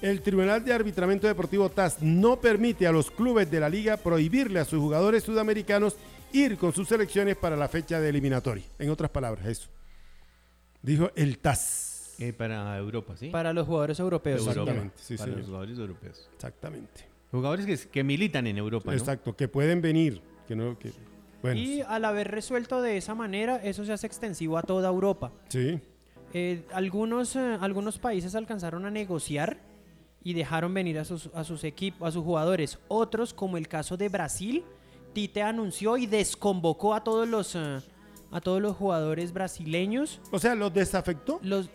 El Tribunal de Arbitramiento Deportivo TAS no permite a los clubes de la liga prohibirle a sus jugadores sudamericanos ir con sus selecciones para la fecha de eliminatoria. En otras palabras, eso. Dijo el TAS. Eh, para Europa, ¿sí? Para los jugadores europeos. Europa. Exactamente, sí, para señor. los jugadores europeos. Exactamente. Jugadores que, que militan en Europa, ¿no? Exacto, que pueden venir. Que no, que, bueno, Y al haber resuelto de esa manera, eso se hace extensivo a toda Europa. sí. Eh, algunos, eh, algunos países alcanzaron a negociar y dejaron venir a sus, a sus equipos, a sus jugadores. Otros, como el caso de Brasil, Tite anunció y desconvocó a todos los, eh, a todos los jugadores brasileños. O sea, ¿los desafectó? Los,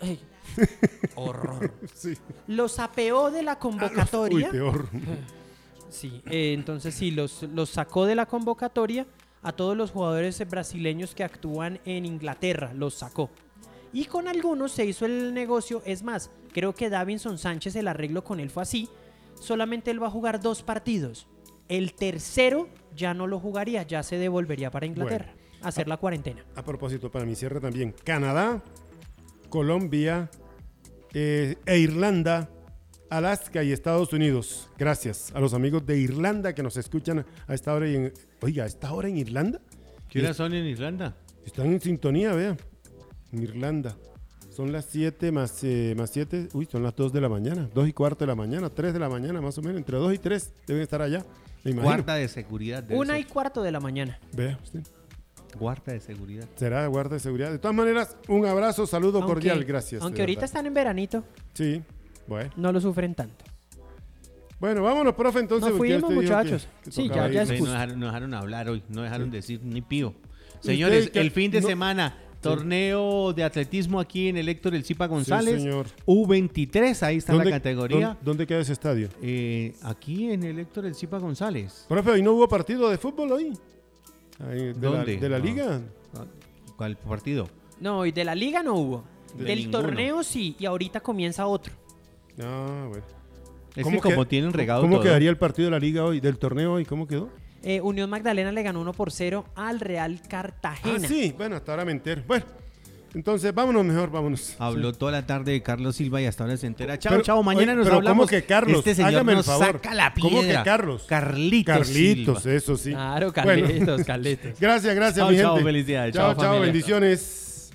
horror. Sí. Los apeó de la convocatoria. Uy, peor. Sí, eh, entonces sí, los, los sacó de la convocatoria a todos los jugadores brasileños que actúan en Inglaterra, los sacó. Y con algunos se hizo el negocio, es más, creo que Davinson Sánchez el arreglo con él fue así, solamente él va a jugar dos partidos. El tercero ya no lo jugaría, ya se devolvería para Inglaterra, a hacer la cuarentena. A propósito, para mi cierre también, Canadá, Colombia eh, e Irlanda, Alaska y Estados Unidos. Gracias a los amigos de Irlanda que nos escuchan a esta hora. Y en, oiga, ¿a esta hora en Irlanda? ¿Qué horas son en Irlanda? Están en sintonía, vea. En Irlanda. Son las 7 más, eh, más 7. Uy, son las 2 de la mañana. 2 y cuarto de la mañana. 3 de la mañana, más o menos. Entre 2 y 3 deben estar allá. Guarda de seguridad. debe Una ser. y cuarto de la mañana. Vea usted. Guarda de seguridad. Será guarda de seguridad. De todas maneras, un abrazo, saludo Aunque- cordial. Gracias. Aunque ahorita verdad. están en veranito, Sí, bueno. no lo sufren tanto. Bueno, vámonos, profe, entonces. Nos fuimos, que- muchachos. que Sí, ya- ya es Sí, no, dejaron, no dejaron hablar hoy, no dejaron decir ni pío. Señores, el fin de no- semana, torneo de atletismo aquí en el Héctor El Zipa González. señor. U23, ahí está la ¿Dónde- categoría. dónde- ¿Dónde queda ese estadio? Eh, aquí en el Héctor El Zipa González. Profe, ¿hoy no hubo partido de fútbol hoy? Ahí, de, ¿Dónde? La, de la No. liga. ¿Cuál partido? No, y de la liga no hubo. De Del ninguno. torneo sí, y ahorita comienza otro. Ah, bueno. Es ¿Cómo que como tienen regado ¿Cómo todo. quedaría el partido de la liga hoy? ¿Del torneo hoy? ¿Cómo quedó? Eh, Unión Magdalena le ganó 1 por 0 al Real Cartagena. Ah, sí. Bueno, hasta ahora me entero. Bueno, entonces, vámonos mejor, vámonos. Habló toda la tarde de Carlos Silva y hasta ahora se entera. Chao, chao, mañana oye, nos pero hablamos. ¿cómo que Carlos? Este señor Hágame nos favor. saca la piedra. ¿Cómo que Carlos? Carlitos Carlitos, eso sí. Claro, Carlitos, bueno. Carlitos. gracias, gracias, chao, mi gente. Chao, felicidades. Chao, chao bendiciones.